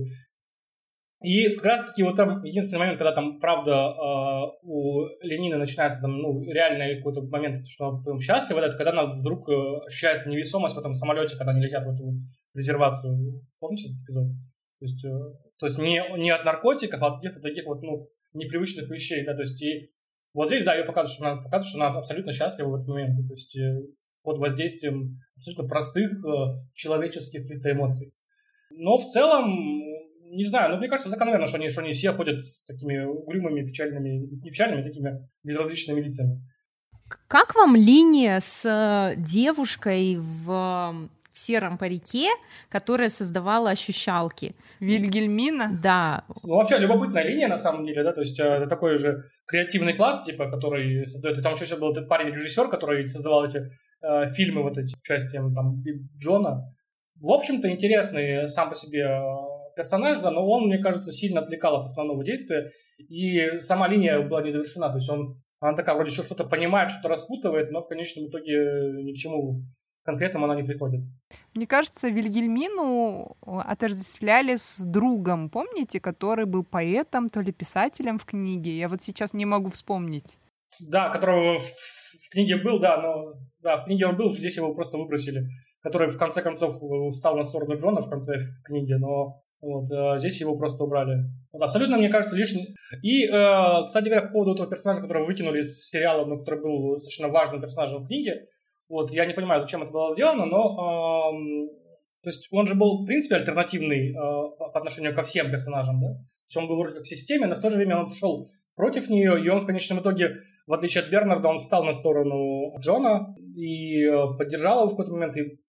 и как раз-таки вот там единственный момент, когда там, правда, э, у Ленина начинается там, ну, реальный какой-то момент, что она прям счастлива, это когда она вдруг э, ощущает невесомость в этом самолете, когда они летят в эту резервацию. Помните этот эпизод? То есть, э, то есть не, не от наркотиков, а от каких-то таких вот, ну, непривычных вещей, да, то есть и вот здесь, да, ее показывают, что она, показывает, что она абсолютно счастлива в этот момент. То есть э, под воздействием абсолютно простых э, человеческих каких-то эмоций. Но в целом, не знаю, ну, мне кажется, закономерно, что они, что они все ходят с такими угрюмыми, печальными, не печальными, а такими безразличными лицами. Как вам линия с э, девушкой в сером парике, которая создавала ощущалки. Вильгельмина? Да. Ну, вообще, любопытная линия, на самом деле, да, то есть э, это такой же креативный класс, типа, который создает, и там еще был этот парень-режиссер, который создавал эти э, фильмы вот эти с участием там Джона. В общем-то, интересный сам по себе э, персонаж, да, но он, мне кажется, сильно отвлекал от основного действия, и сама линия была не завершена, то есть он она такая вроде еще что-то понимает, что-то распутывает, но в конечном итоге ни к чему конкретным она не приходит. Мне кажется, Вильгельмину э, отождествляли с другом, помните, который был поэтом, то ли писателем в книге. Я вот сейчас не могу вспомнить. Да, которого в, в книге был, да, но да, в книге он был, здесь его просто выбросили. Который в конце концов э, встал на сторону Джона в конце книги, но вот, а здесь его просто убрали. Вот, абсолютно, мне кажется, лишний. И, э, кстати говоря, по поводу этого персонажа, которого выкинули из сериала, но который был достаточно важным персонажем в книге, вот, я не понимаю, зачем это было сделано, но э, то есть он же был, в принципе, альтернативный э, по отношению ко всем персонажам, да? То есть он был вроде как в системе, но в то же время он пошел против нее, и он в конечном итоге, в отличие от Бернарда, он встал на сторону Джона и э, поддержал его в какой-то момент, и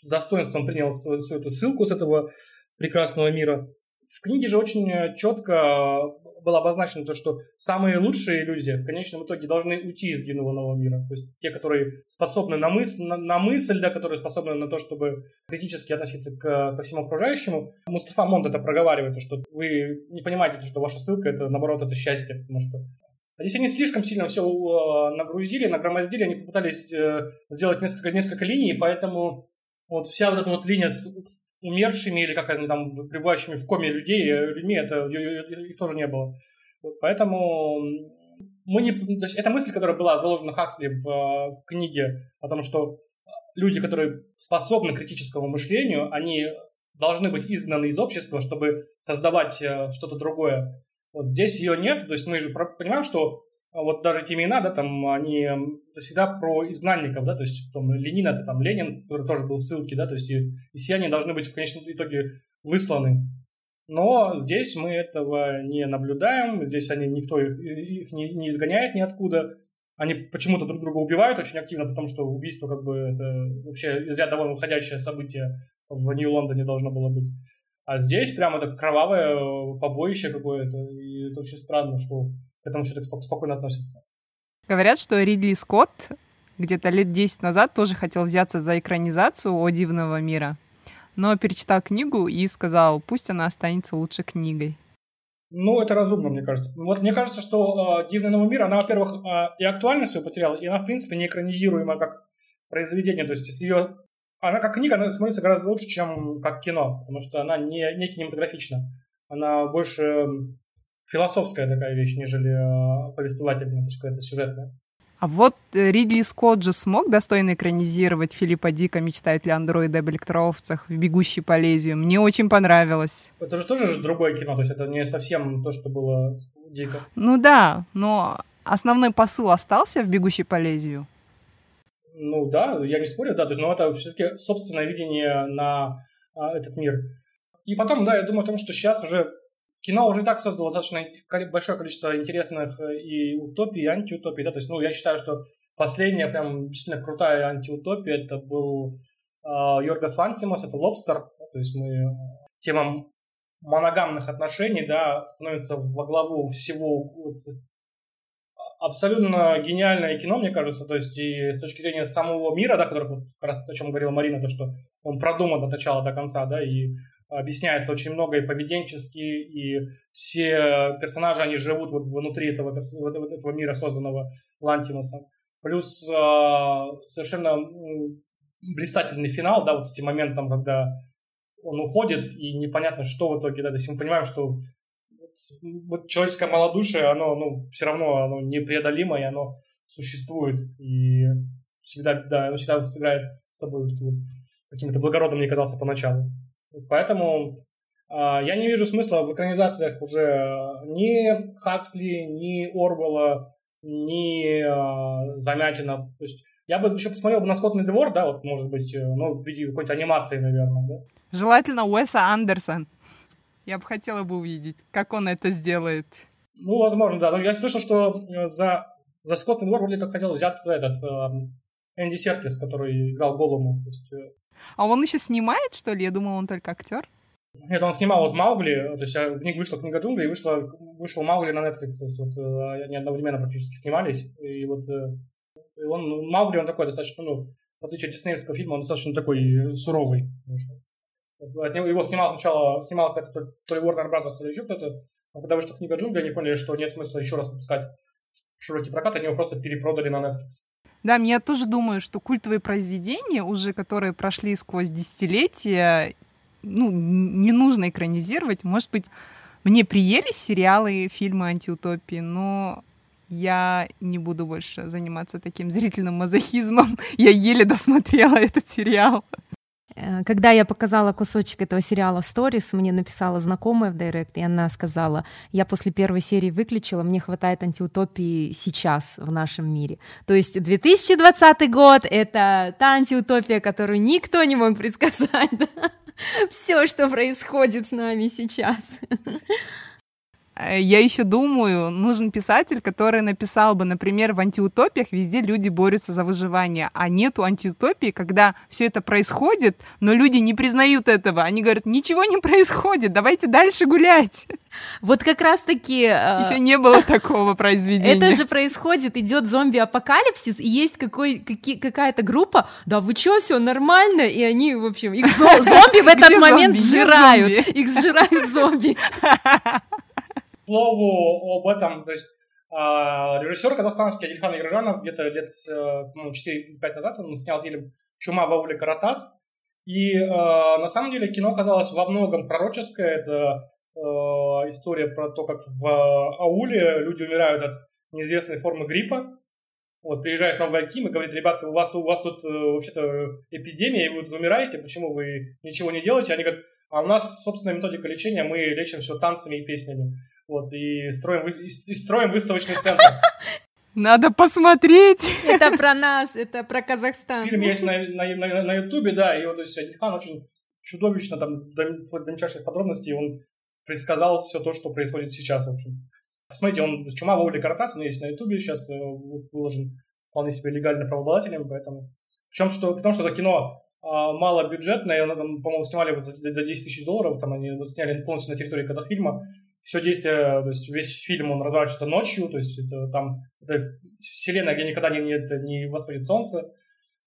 с достоинством принял свою, свою эту ссылку с этого прекрасного мира. В книге же очень э, четко было обозначено то, что самые лучшие люди в конечном итоге должны уйти из длинного нового мира. То есть те, которые способны на, мыс на, на мысль, да, которые способны на то, чтобы критически относиться к, ко всему окружающему. Мустафа Монд это проговаривает, то, что вы не понимаете, что ваша ссылка это наоборот это счастье, потому что здесь они слишком сильно все э, нагрузили, нагромоздили, они попытались э, сделать несколько, несколько линий, поэтому вот вся вот эта вот линия с умершими или как они там пребывающими в коме людей, э, людьми, это их тоже не было. Вот, поэтому мы не, то есть это мысль, которая была заложена Хаксли в, в книге о том, что люди, которые способны к критическому мышлению, они должны быть изгнаны из общества, чтобы создавать э, что-то другое. Вот здесь ее нет, то есть мы же понимаем, что вот даже эти имена, да, там, они это всегда про изгнанников, да, то есть там, Ленин, это там Ленин, который тоже был в ссылке, да, то есть и, и все они должны быть в конечном итоге высланы. Но здесь мы этого не наблюдаем, здесь они, никто их, их не, не изгоняет ниоткуда, они почему-то друг друга убивают очень активно, потому что убийство как бы это вообще из ряда довольно уходящее событие в Нью-Лондоне должно было быть. А здесь прямо это кровавое побоище какое-то, и это очень странно, что к этому так спокойно относятся. Говорят, что Ридли Скотт где-то лет 10 назад тоже хотел взяться за экранизацию «О дивного мира», но перечитал книгу и сказал, пусть она останется лучше книгой. Ну, это разумно, мне кажется. Вот мне кажется, что э, «Дивный новый мир», она, во-первых, э, и актуальность свою потеряла, и она, в принципе, не экранизируема как произведение. То есть, если ее... Она как книга, она смотрится гораздо лучше, чем как кино, потому что она не, не кинематографична. Она больше философская такая вещь, нежели э, повествовательная, то есть какая-то сюжетная. А вот э, Ридли Скотт же смог достойно экранизировать Филиппа Дика «Мечтает ли андроиды об электроовцах» в «Бегущей по лезвию». Мне очень понравилось. Это же тоже же другое кино, то есть это не совсем то, что было дико. Ну да, но основной посыл остался в «Бегущей по лезвию». Ну да, я не спорю, да, то есть, но это все-таки собственное видение на а, этот мир. И потом, да, я думаю о том, что сейчас уже кино уже так создало достаточно большое количество интересных э, и утопий, и антиутопий, да, то есть, ну, я считаю, что последняя прям действительно крутая антиутопия, это был э, Йоргас Лантимос, это Лобстер, то есть мы тема моногамных отношений, да, становится во главу всего вот, абсолютно гениальное кино, мне кажется, то есть и с точки зрения самого мира, да, который, как раз о чем говорила Марина, то, что он продуман от начала до конца, да, и объясняется очень много и поведенчески, и все персонажи, они живут вот внутри этого, вот этого мира, созданного Лантимусом. Плюс э, совершенно блистательный финал, да, вот с этим моментом, когда он уходит, и непонятно, что в итоге, да, то есть мы понимаем, что вот человеческое малодушие, оно, ну, все равно оно непреодолимо, и оно существует, и всегда, да, оно всегда сыграет с тобой вот, вот, каким-то благородным мне казался поначалу. Поэтому э, я не вижу смысла в экранизациях уже ни Хаксли, ни Орвелла, ни э, Замятина. То есть я бы еще посмотрел бы на Скотный двор, да, вот, может быть, э, ну, в виде какой-то анимации, наверное, да. Желательно Уэса Андерсон. Я бы хотела бы увидеть, как он это сделает. Ну, возможно, да. Но я слышал, что э, за, за Скотный двор вроде как хотел взяться этот э, Энди Серкис, который играл Голому. То есть, э, а он еще снимает, что ли? Я думал, он только актер. Нет, он снимал вот Маугли, то есть в них вышла книга джунглей, вышла, вышел Маугли на Netflix, то есть вот э, они одновременно практически снимались, и вот э, и он, ну, Маугли, он такой достаточно, ну, в отличие от диснеевского фильма, он достаточно такой суровый. От него, его снимал сначала, снимал то, то ли Warner Bros., то еще кто-то, а когда вышла книга джунглей, они поняли, что нет смысла еще раз выпускать в широкий прокат, они его просто перепродали на Netflix. Да, я тоже думаю, что культовые произведения, уже которые прошли сквозь десятилетия, ну, не нужно экранизировать. Может быть, мне приелись сериалы, фильмы антиутопии, но я не буду больше заниматься таким зрительным мазохизмом. [laughs] Я еле досмотрела этот сериал. Э, когда я показала кусочек этого сериала сторис, мне написала знакомая в директ, и она сказала, я после первой серии выключила, мне хватает антиутопии сейчас в нашем мире. То есть 2020 год — это та антиутопия, которую никто не мог предсказать. [laughs] Да? Все, что происходит с нами сейчас. [laughs] Э, я еще думаю, нужен писатель, который написал бы, например, в антиутопиях везде люди борются за выживание, а нету антиутопии, когда все это происходит, но люди не признают этого. Они говорят, ничего не происходит, давайте дальше гулять. Вот как раз-таки... Э, еще не было такого произведения. Это же происходит, идет зомби-апокалипсис, и есть какой, какие, какая-то группа, да вы что, все нормально, и они, в общем, их зомби в [laughs] этот момент сжирают, их сжирают зомби [laughs] слову об этом, то есть а, режиссер казахстанский Адильхан Игржанов где-то лет ну, 4-5 назад он снял фильм «Чума в ауле Каратас», и э, на самом деле кино казалось во многом пророческое. Это э, история про то, как в ауле люди умирают от неизвестной формы гриппа. Вот, приезжает новый Аким и говорит, ребята, у вас, у вас тут э, вообще-то эпидемия, и вы тут умираете, почему вы ничего не делаете? Они говорят, а у нас собственная методика лечения, мы лечим все танцами и песнями. Вот, и строим, и, и строим выставочный центр. [laughs] Надо посмотреть. [laughs] Это про нас, это про Казахстан. Фильм есть на, на, на, на Ютубе, да, и вот, то есть Адильхан очень чудовищно, там, до, до мельчайших подробностей, он предсказал все то, что происходит сейчас, в общем. Посмотрите, он «Чума, Вовли, Каратас», он есть на Ютубе, сейчас э, выложен вполне себе легально правообладателем, поэтому... Причем, что, потому что это кино а, малобюджетное, по-моему, снимали вот за, за 10 тысяч долларов, там они сняли полностью на территории Казахфильма, все действие, то есть весь фильм, он разворачивается ночью, то есть это там это вселенная, где никогда не, нет, не восходит солнце,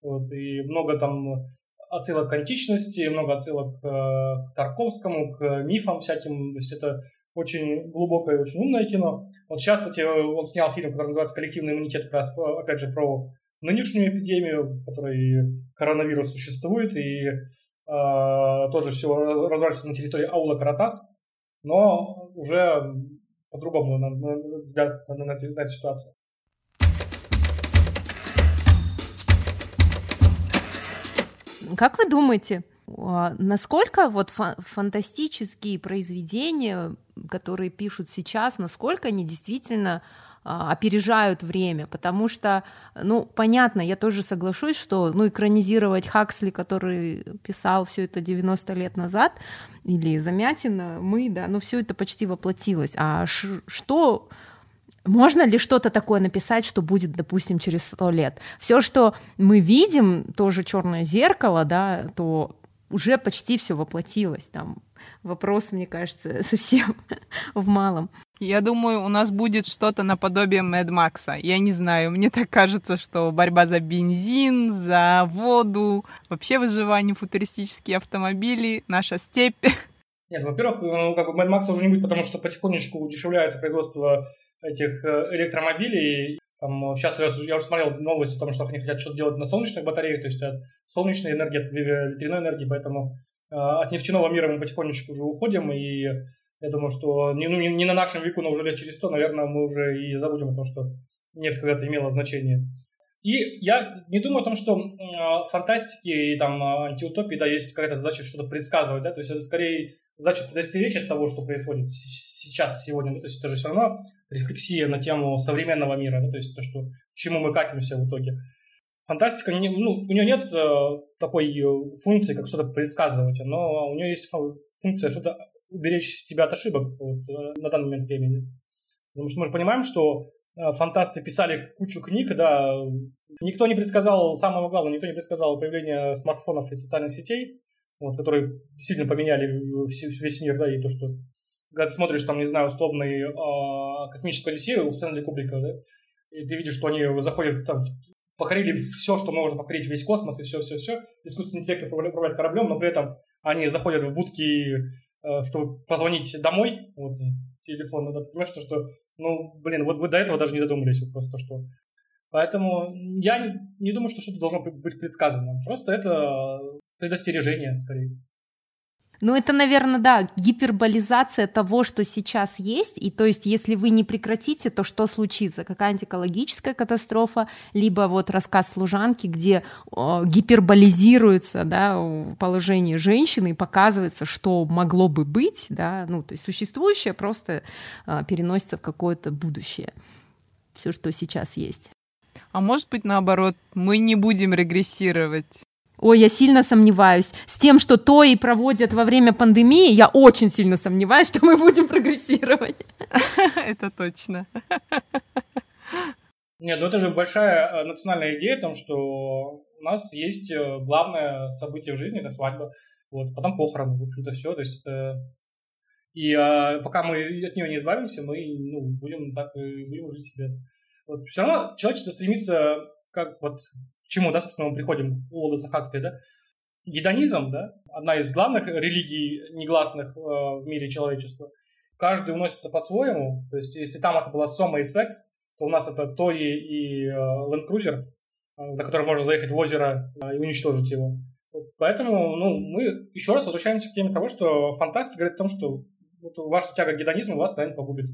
вот, и много там отсылок к античности, много отсылок к, к Тарковскому, к мифам всяким, то есть это очень глубокое и очень умное кино. Вот сейчас, кстати, он снял фильм, который называется «Коллективный иммунитет», как раз, опять же, про нынешнюю эпидемию, в которой коронавирус существует, и э, тоже все разворачивается на территории аула Каратас, но уже по-другому на, на, взгляд на, на, на эту ситуацию. Как вы думаете, а, насколько вот фантастические произведения, которые пишут сейчас, насколько они действительно опережают время, потому что, ну, понятно, я тоже соглашусь, что, ну, экранизировать Хаксли, который писал все это 90 лет назад, или Замятина, мы, да, ну, все это почти воплотилось. А что можно ли что-то такое написать, что будет, допустим, через сто лет? Все, что мы видим, тоже черное зеркало, да, то уже почти все воплотилось. Там вопрос, мне кажется, [laughs] совсем в малом. Я думаю, у нас будет что-то наподобие Мэд Макса. Я не знаю, мне так кажется, что борьба за бензин, за воду, вообще выживание, футуристические автомобили, наша степь. Нет, во-первых, ну, как бы Мэд Макса уже не будет, потому что потихонечку удешевляется производство этих э, электромобилей. Там, сейчас я, я уже смотрел новости о том, что они хотят что-то делать на солнечных батареях, то есть от солнечной энергии, от ветряной энергии, поэтому э, от нефтяного мира мы потихонечку уже уходим, и я думаю, что не, ну, не на нашем веку, но уже лет через сто, наверное, мы уже и забудем о том, что нефть когда-то имела значение. И я не думаю о том, что э, фантастики и там антиутопии, да, есть какая-то задача что-то предсказывать, да, то есть это скорее задача предостеречь от того, что происходит сейчас, сегодня, да, то есть это же все равно рефлексия на тему современного мира, да, то есть то, что, к чему мы катимся в итоге. Фантастика, не, ну, у нее нет э, такой э, функции, как что-то предсказывать, но у нее есть функция что-то уберечь тебя от ошибок вот, э, на данный момент времени. Потому что мы же понимаем, что э, фантасты писали кучу книг, да, никто не предсказал, самого главного, никто не предсказал появление смартфонов и социальных сетей, вот, которые действительно поменяли весь мир, да, и то, что когда ты смотришь, там, не знаю, условный э, космическую Одиссею у Стэнли Кубрика, да, и ты видишь, что они заходят там, покорили все, что можно покорить, весь космос и все-все-все. Искусственный интеллект управляет кораблем, но при этом они заходят в будки, чтобы позвонить домой, вот, телефон, да, ты понимаешь, что, что, ну, блин, вот вы до этого даже не додумались, вот просто что. Поэтому я не, не думаю, что что-то должно быть предсказано. Просто это предостережение, скорее. Ну, это, наверное, да, гиперболизация того, что сейчас есть, и то есть, если вы не прекратите, то что случится? Какая-нибудь экологическая катастрофа, либо вот рассказ служанки, где э, гиперболизируется, да, положение женщины и показывается, что могло бы быть, да, ну, то есть существующее просто э, переносится в какое-то будущее, все, что сейчас есть. А может быть, наоборот, мы не будем регрессировать? Ой, я сильно сомневаюсь. С тем, что то и проводят во время пандемии, я очень сильно сомневаюсь, [laughs] что мы будем прогрессировать. [laughs] Это точно. [laughs] Нет, ну это же большая э, национальная идея о том, что у нас есть э, главное событие в жизни, это свадьба. Вот, потом похороны, в общем-то, все. То есть это... И а, пока мы от нее не избавимся, мы ну, будем так и будем жить себе. Вот. Все равно человечество стремится как вот чему, да, собственно, мы приходим у Олдоса Хаксли, да, гедонизм, да, одна из главных религий негласных э, в мире человечества. Каждый уносится по-своему, то есть если там это была сома и секс, то у нас это Тори и э, Land Cruiser, э, на который можно заехать в озеро э, и уничтожить его. Поэтому ну, мы еще раз возвращаемся к теме того, что фантастика говорит о том, что вот ваша тяга к гедонизму вас когда-нибудь погубит.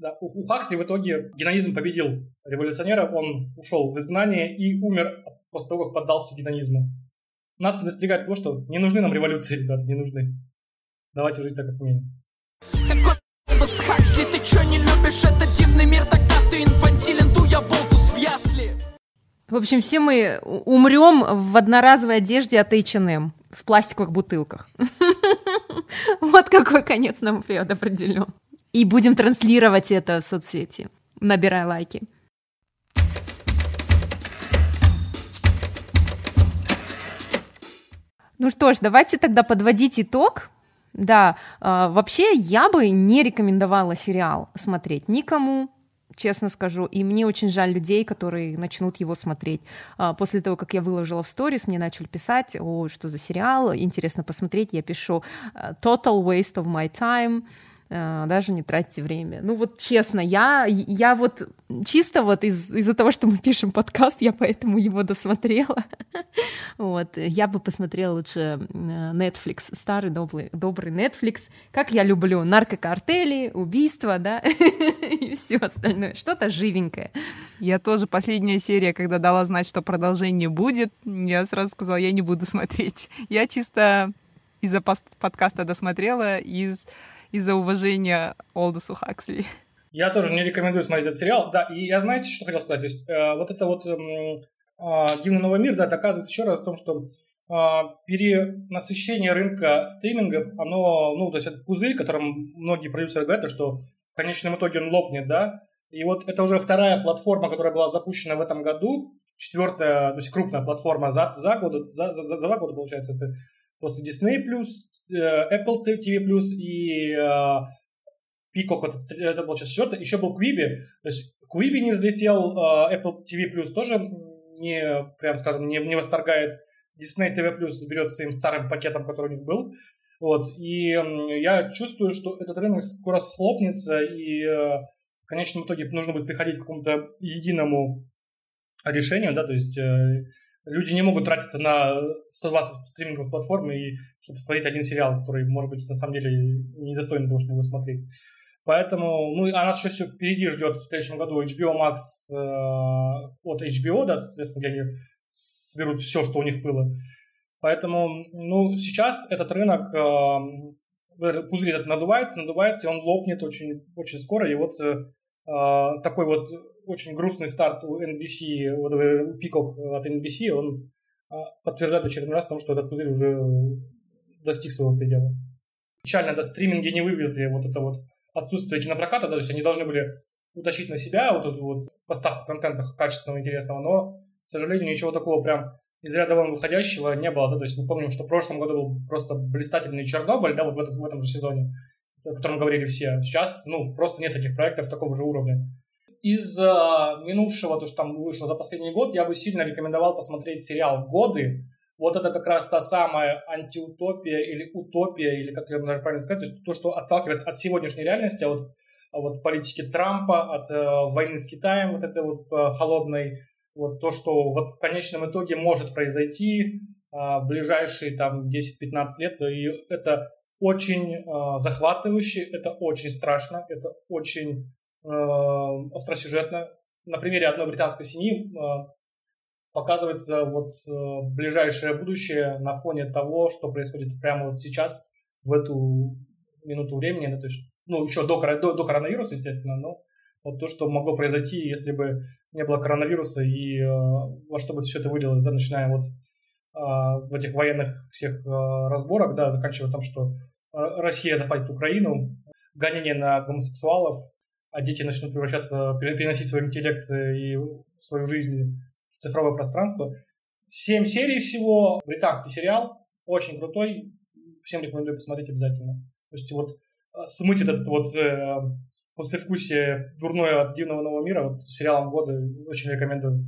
Да, у, у Хаксли в итоге гедонизм победил революционера, он ушел в изгнание и умер после того, как поддался гедонизму. Нас предостерегает то, что не нужны нам революции, [laughs] ребята, не нужны. Давайте жить так, как умеем. Хаксли, ты чё не любишь этот дивный мир, тогда ты инфантилен, дуя болтус в ясли. В общем, все мы умрем в одноразовой одежде от H&M в пластиковых бутылках. [laughs] Вот какой конец нам предопределен. И будем транслировать это в соцсети, набирая лайки. Ну что ж, давайте тогда подводить итог. Да, э, вообще я бы не рекомендовала сериал смотреть никому, честно скажу. И мне очень жаль людей, которые начнут его смотреть. Э, после того, как я выложила в сторис, мне начали писать, о, что за сериал, интересно посмотреть. Я пишу «Total waste of my time», даже не тратьте время. Ну вот честно, я, я вот чисто вот из, из-за того, что мы пишем подкаст, я поэтому его досмотрела. [laughs] вот, я бы посмотрела лучше Netflix, старый добрый, добрый Netflix, как я люблю, наркокартели, убийства, да, [laughs] и все остальное, что-то живенькое. Я тоже последняя серия, когда дала знать, что продолжение будет, я сразу сказала, я не буду смотреть. Я чисто из-за подкаста досмотрела, из из-за уважения Олдосу Хаксли. Я тоже не рекомендую смотреть этот сериал. Да, и я знаете, что хотел сказать? То есть, э, вот это вот э, э, «Дивный новый мир», да, доказывает еще раз о том, что э, перенасыщение рынка стримингов, оно, ну, то есть это пузырь, которым многие продюсеры говорят, что в конечном итоге он лопнет, да, и вот это уже вторая платформа, которая была запущена в этом году, четвертая, то есть крупная платформа за, за год, за, за, за два года, получается, это После Disney+, э, Apple TV+, и э, Peacock, это, это был сейчас четвертый, еще был Quibi, то есть Quibi не взлетел, э, Apple TV+, тоже не, прям скажем, не, не восторгает. Disney TV+, берет своим старым пакетом, который у них был. Вот, и я чувствую, что этот рынок скоро схлопнется, и в конечном итоге нужно будет приходить к какому-то единому решению, да, то есть люди не могут тратиться на 120 стриминговых платформ, и, чтобы смотреть один сериал, который, может быть, на самом деле того, чтобы его смотреть. Поэтому, ну, а нас еще впереди ждет в следующем году HBO Max э, от HBO, да, соответственно, где они соберут все, что у них было. Поэтому, ну, сейчас этот рынок, э, пузырь этот надувается, надувается, и он лопнет очень, очень скоро, и вот э такой вот очень грустный старт у NBC, вот, Peacock от NBC, он а, подтверждает очередной раз, том, что этот пузырь уже достиг своего предела. Печально, да, стриминги не вывезли вот это вот отсутствие кинопроката, да, то есть они должны были утащить на себя вот эту вот поставку контента качественного, интересного, но, к сожалению, ничего такого прям из ряда вон выходящего не было, да, то есть мы помним, что в прошлом году был просто блистательный Чернобыль, да, вот в, этот, в этом же сезоне, о котором говорили все. Сейчас, ну, просто нет таких проектов такого же уровня из минувшего, то, что там вышло за последний год, я бы сильно рекомендовал посмотреть сериал «Годы». Вот это как раз та самая антиутопия или утопия, или как я даже правильно сказать, то есть то, что отталкивается от сегодняшней реальности, от, от политики Трампа, от э, войны с Китаем, вот этой вот э, холодной, вот то, что вот в конечном итоге может произойти э, в ближайшие там 10-15 лет, и это очень э, захватывающе, это очень страшно, это очень Э, остросюжетно. На примере одной британской семьи э, показывается вот э, ближайшее будущее на фоне того, что происходит прямо вот сейчас, в эту минуту времени, ну, то есть, ну, еще до, до, до коронавируса, естественно, но вот то, что могло произойти, если бы не было коронавируса и э, во что бы все это вылилось, да, начиная вот в этих военных всех э, разборах, да, заканчивая тем, что Россия захватит Украину, гонение на гомосексуалов, а дети начнут превращаться, переносить свой интеллект и свою жизнь в цифровое пространство. Семь серий всего, британский сериал, очень крутой, всем рекомендую посмотреть обязательно. То есть вот смыть этот вот э, послевкусие дурное от дивного нового мира, вот сериалом года очень рекомендую.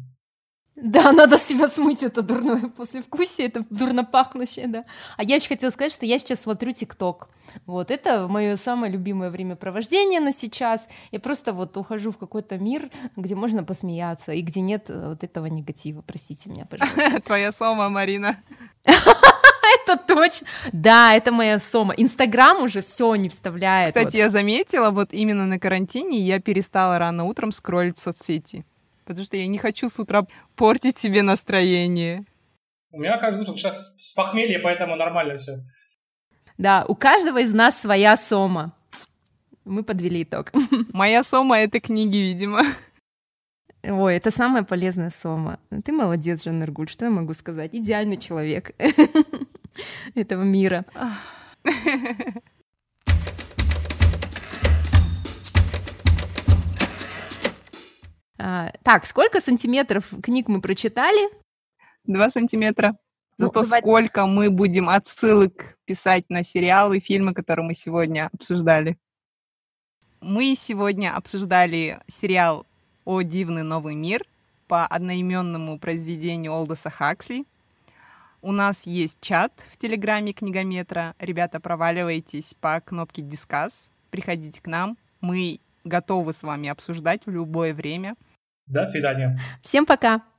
Да, [laughs] надо себя смыть это дурное послевкусие, это дурно пахнущее, да. А я еще хотела сказать, что я сейчас смотрю ТикТок. Вот, это мое самое любимое времяпровождение на сейчас. Я просто вот ухожу в какой-то мир, где можно посмеяться и где нет э, вот этого негатива. Простите меня, пожалуйста. [laughs] Твоя сома, Марина. [laughs] Это точно. Да, это моя сома. Инстаграм уже все не вставляет. Кстати, я заметила, вот именно на карантине я перестала рано утром скроллить соцсети потому что я не хочу с утра портить себе настроение. У меня каждый утро сейчас с похмелья, поэтому нормально все. Да, у каждого из нас своя сома. Мы подвели итог. [laughs] Моя сома — это книги, видимо. Ой, это самая полезная сома. Ты молодец, Жанна Иргуль, что я могу сказать? Идеальный человек [laughs] этого мира. [laughs] А, так, сколько сантиметров книг мы прочитали? Два сантиметра. Ну, Зато ну, сколько мы будем отсылок писать на сериалы, фильмы, которые мы сегодня обсуждали. Мы сегодня обсуждали сериал «О дивный новый мир» по одноименному произведению Олдоса Хаксли. У нас есть чат в Телеграме Книгометра. Ребята, проваливайтесь по кнопке «Дискас». приходите к нам. Мы готовы с вами обсуждать в любое время. До свидания. Всем пока!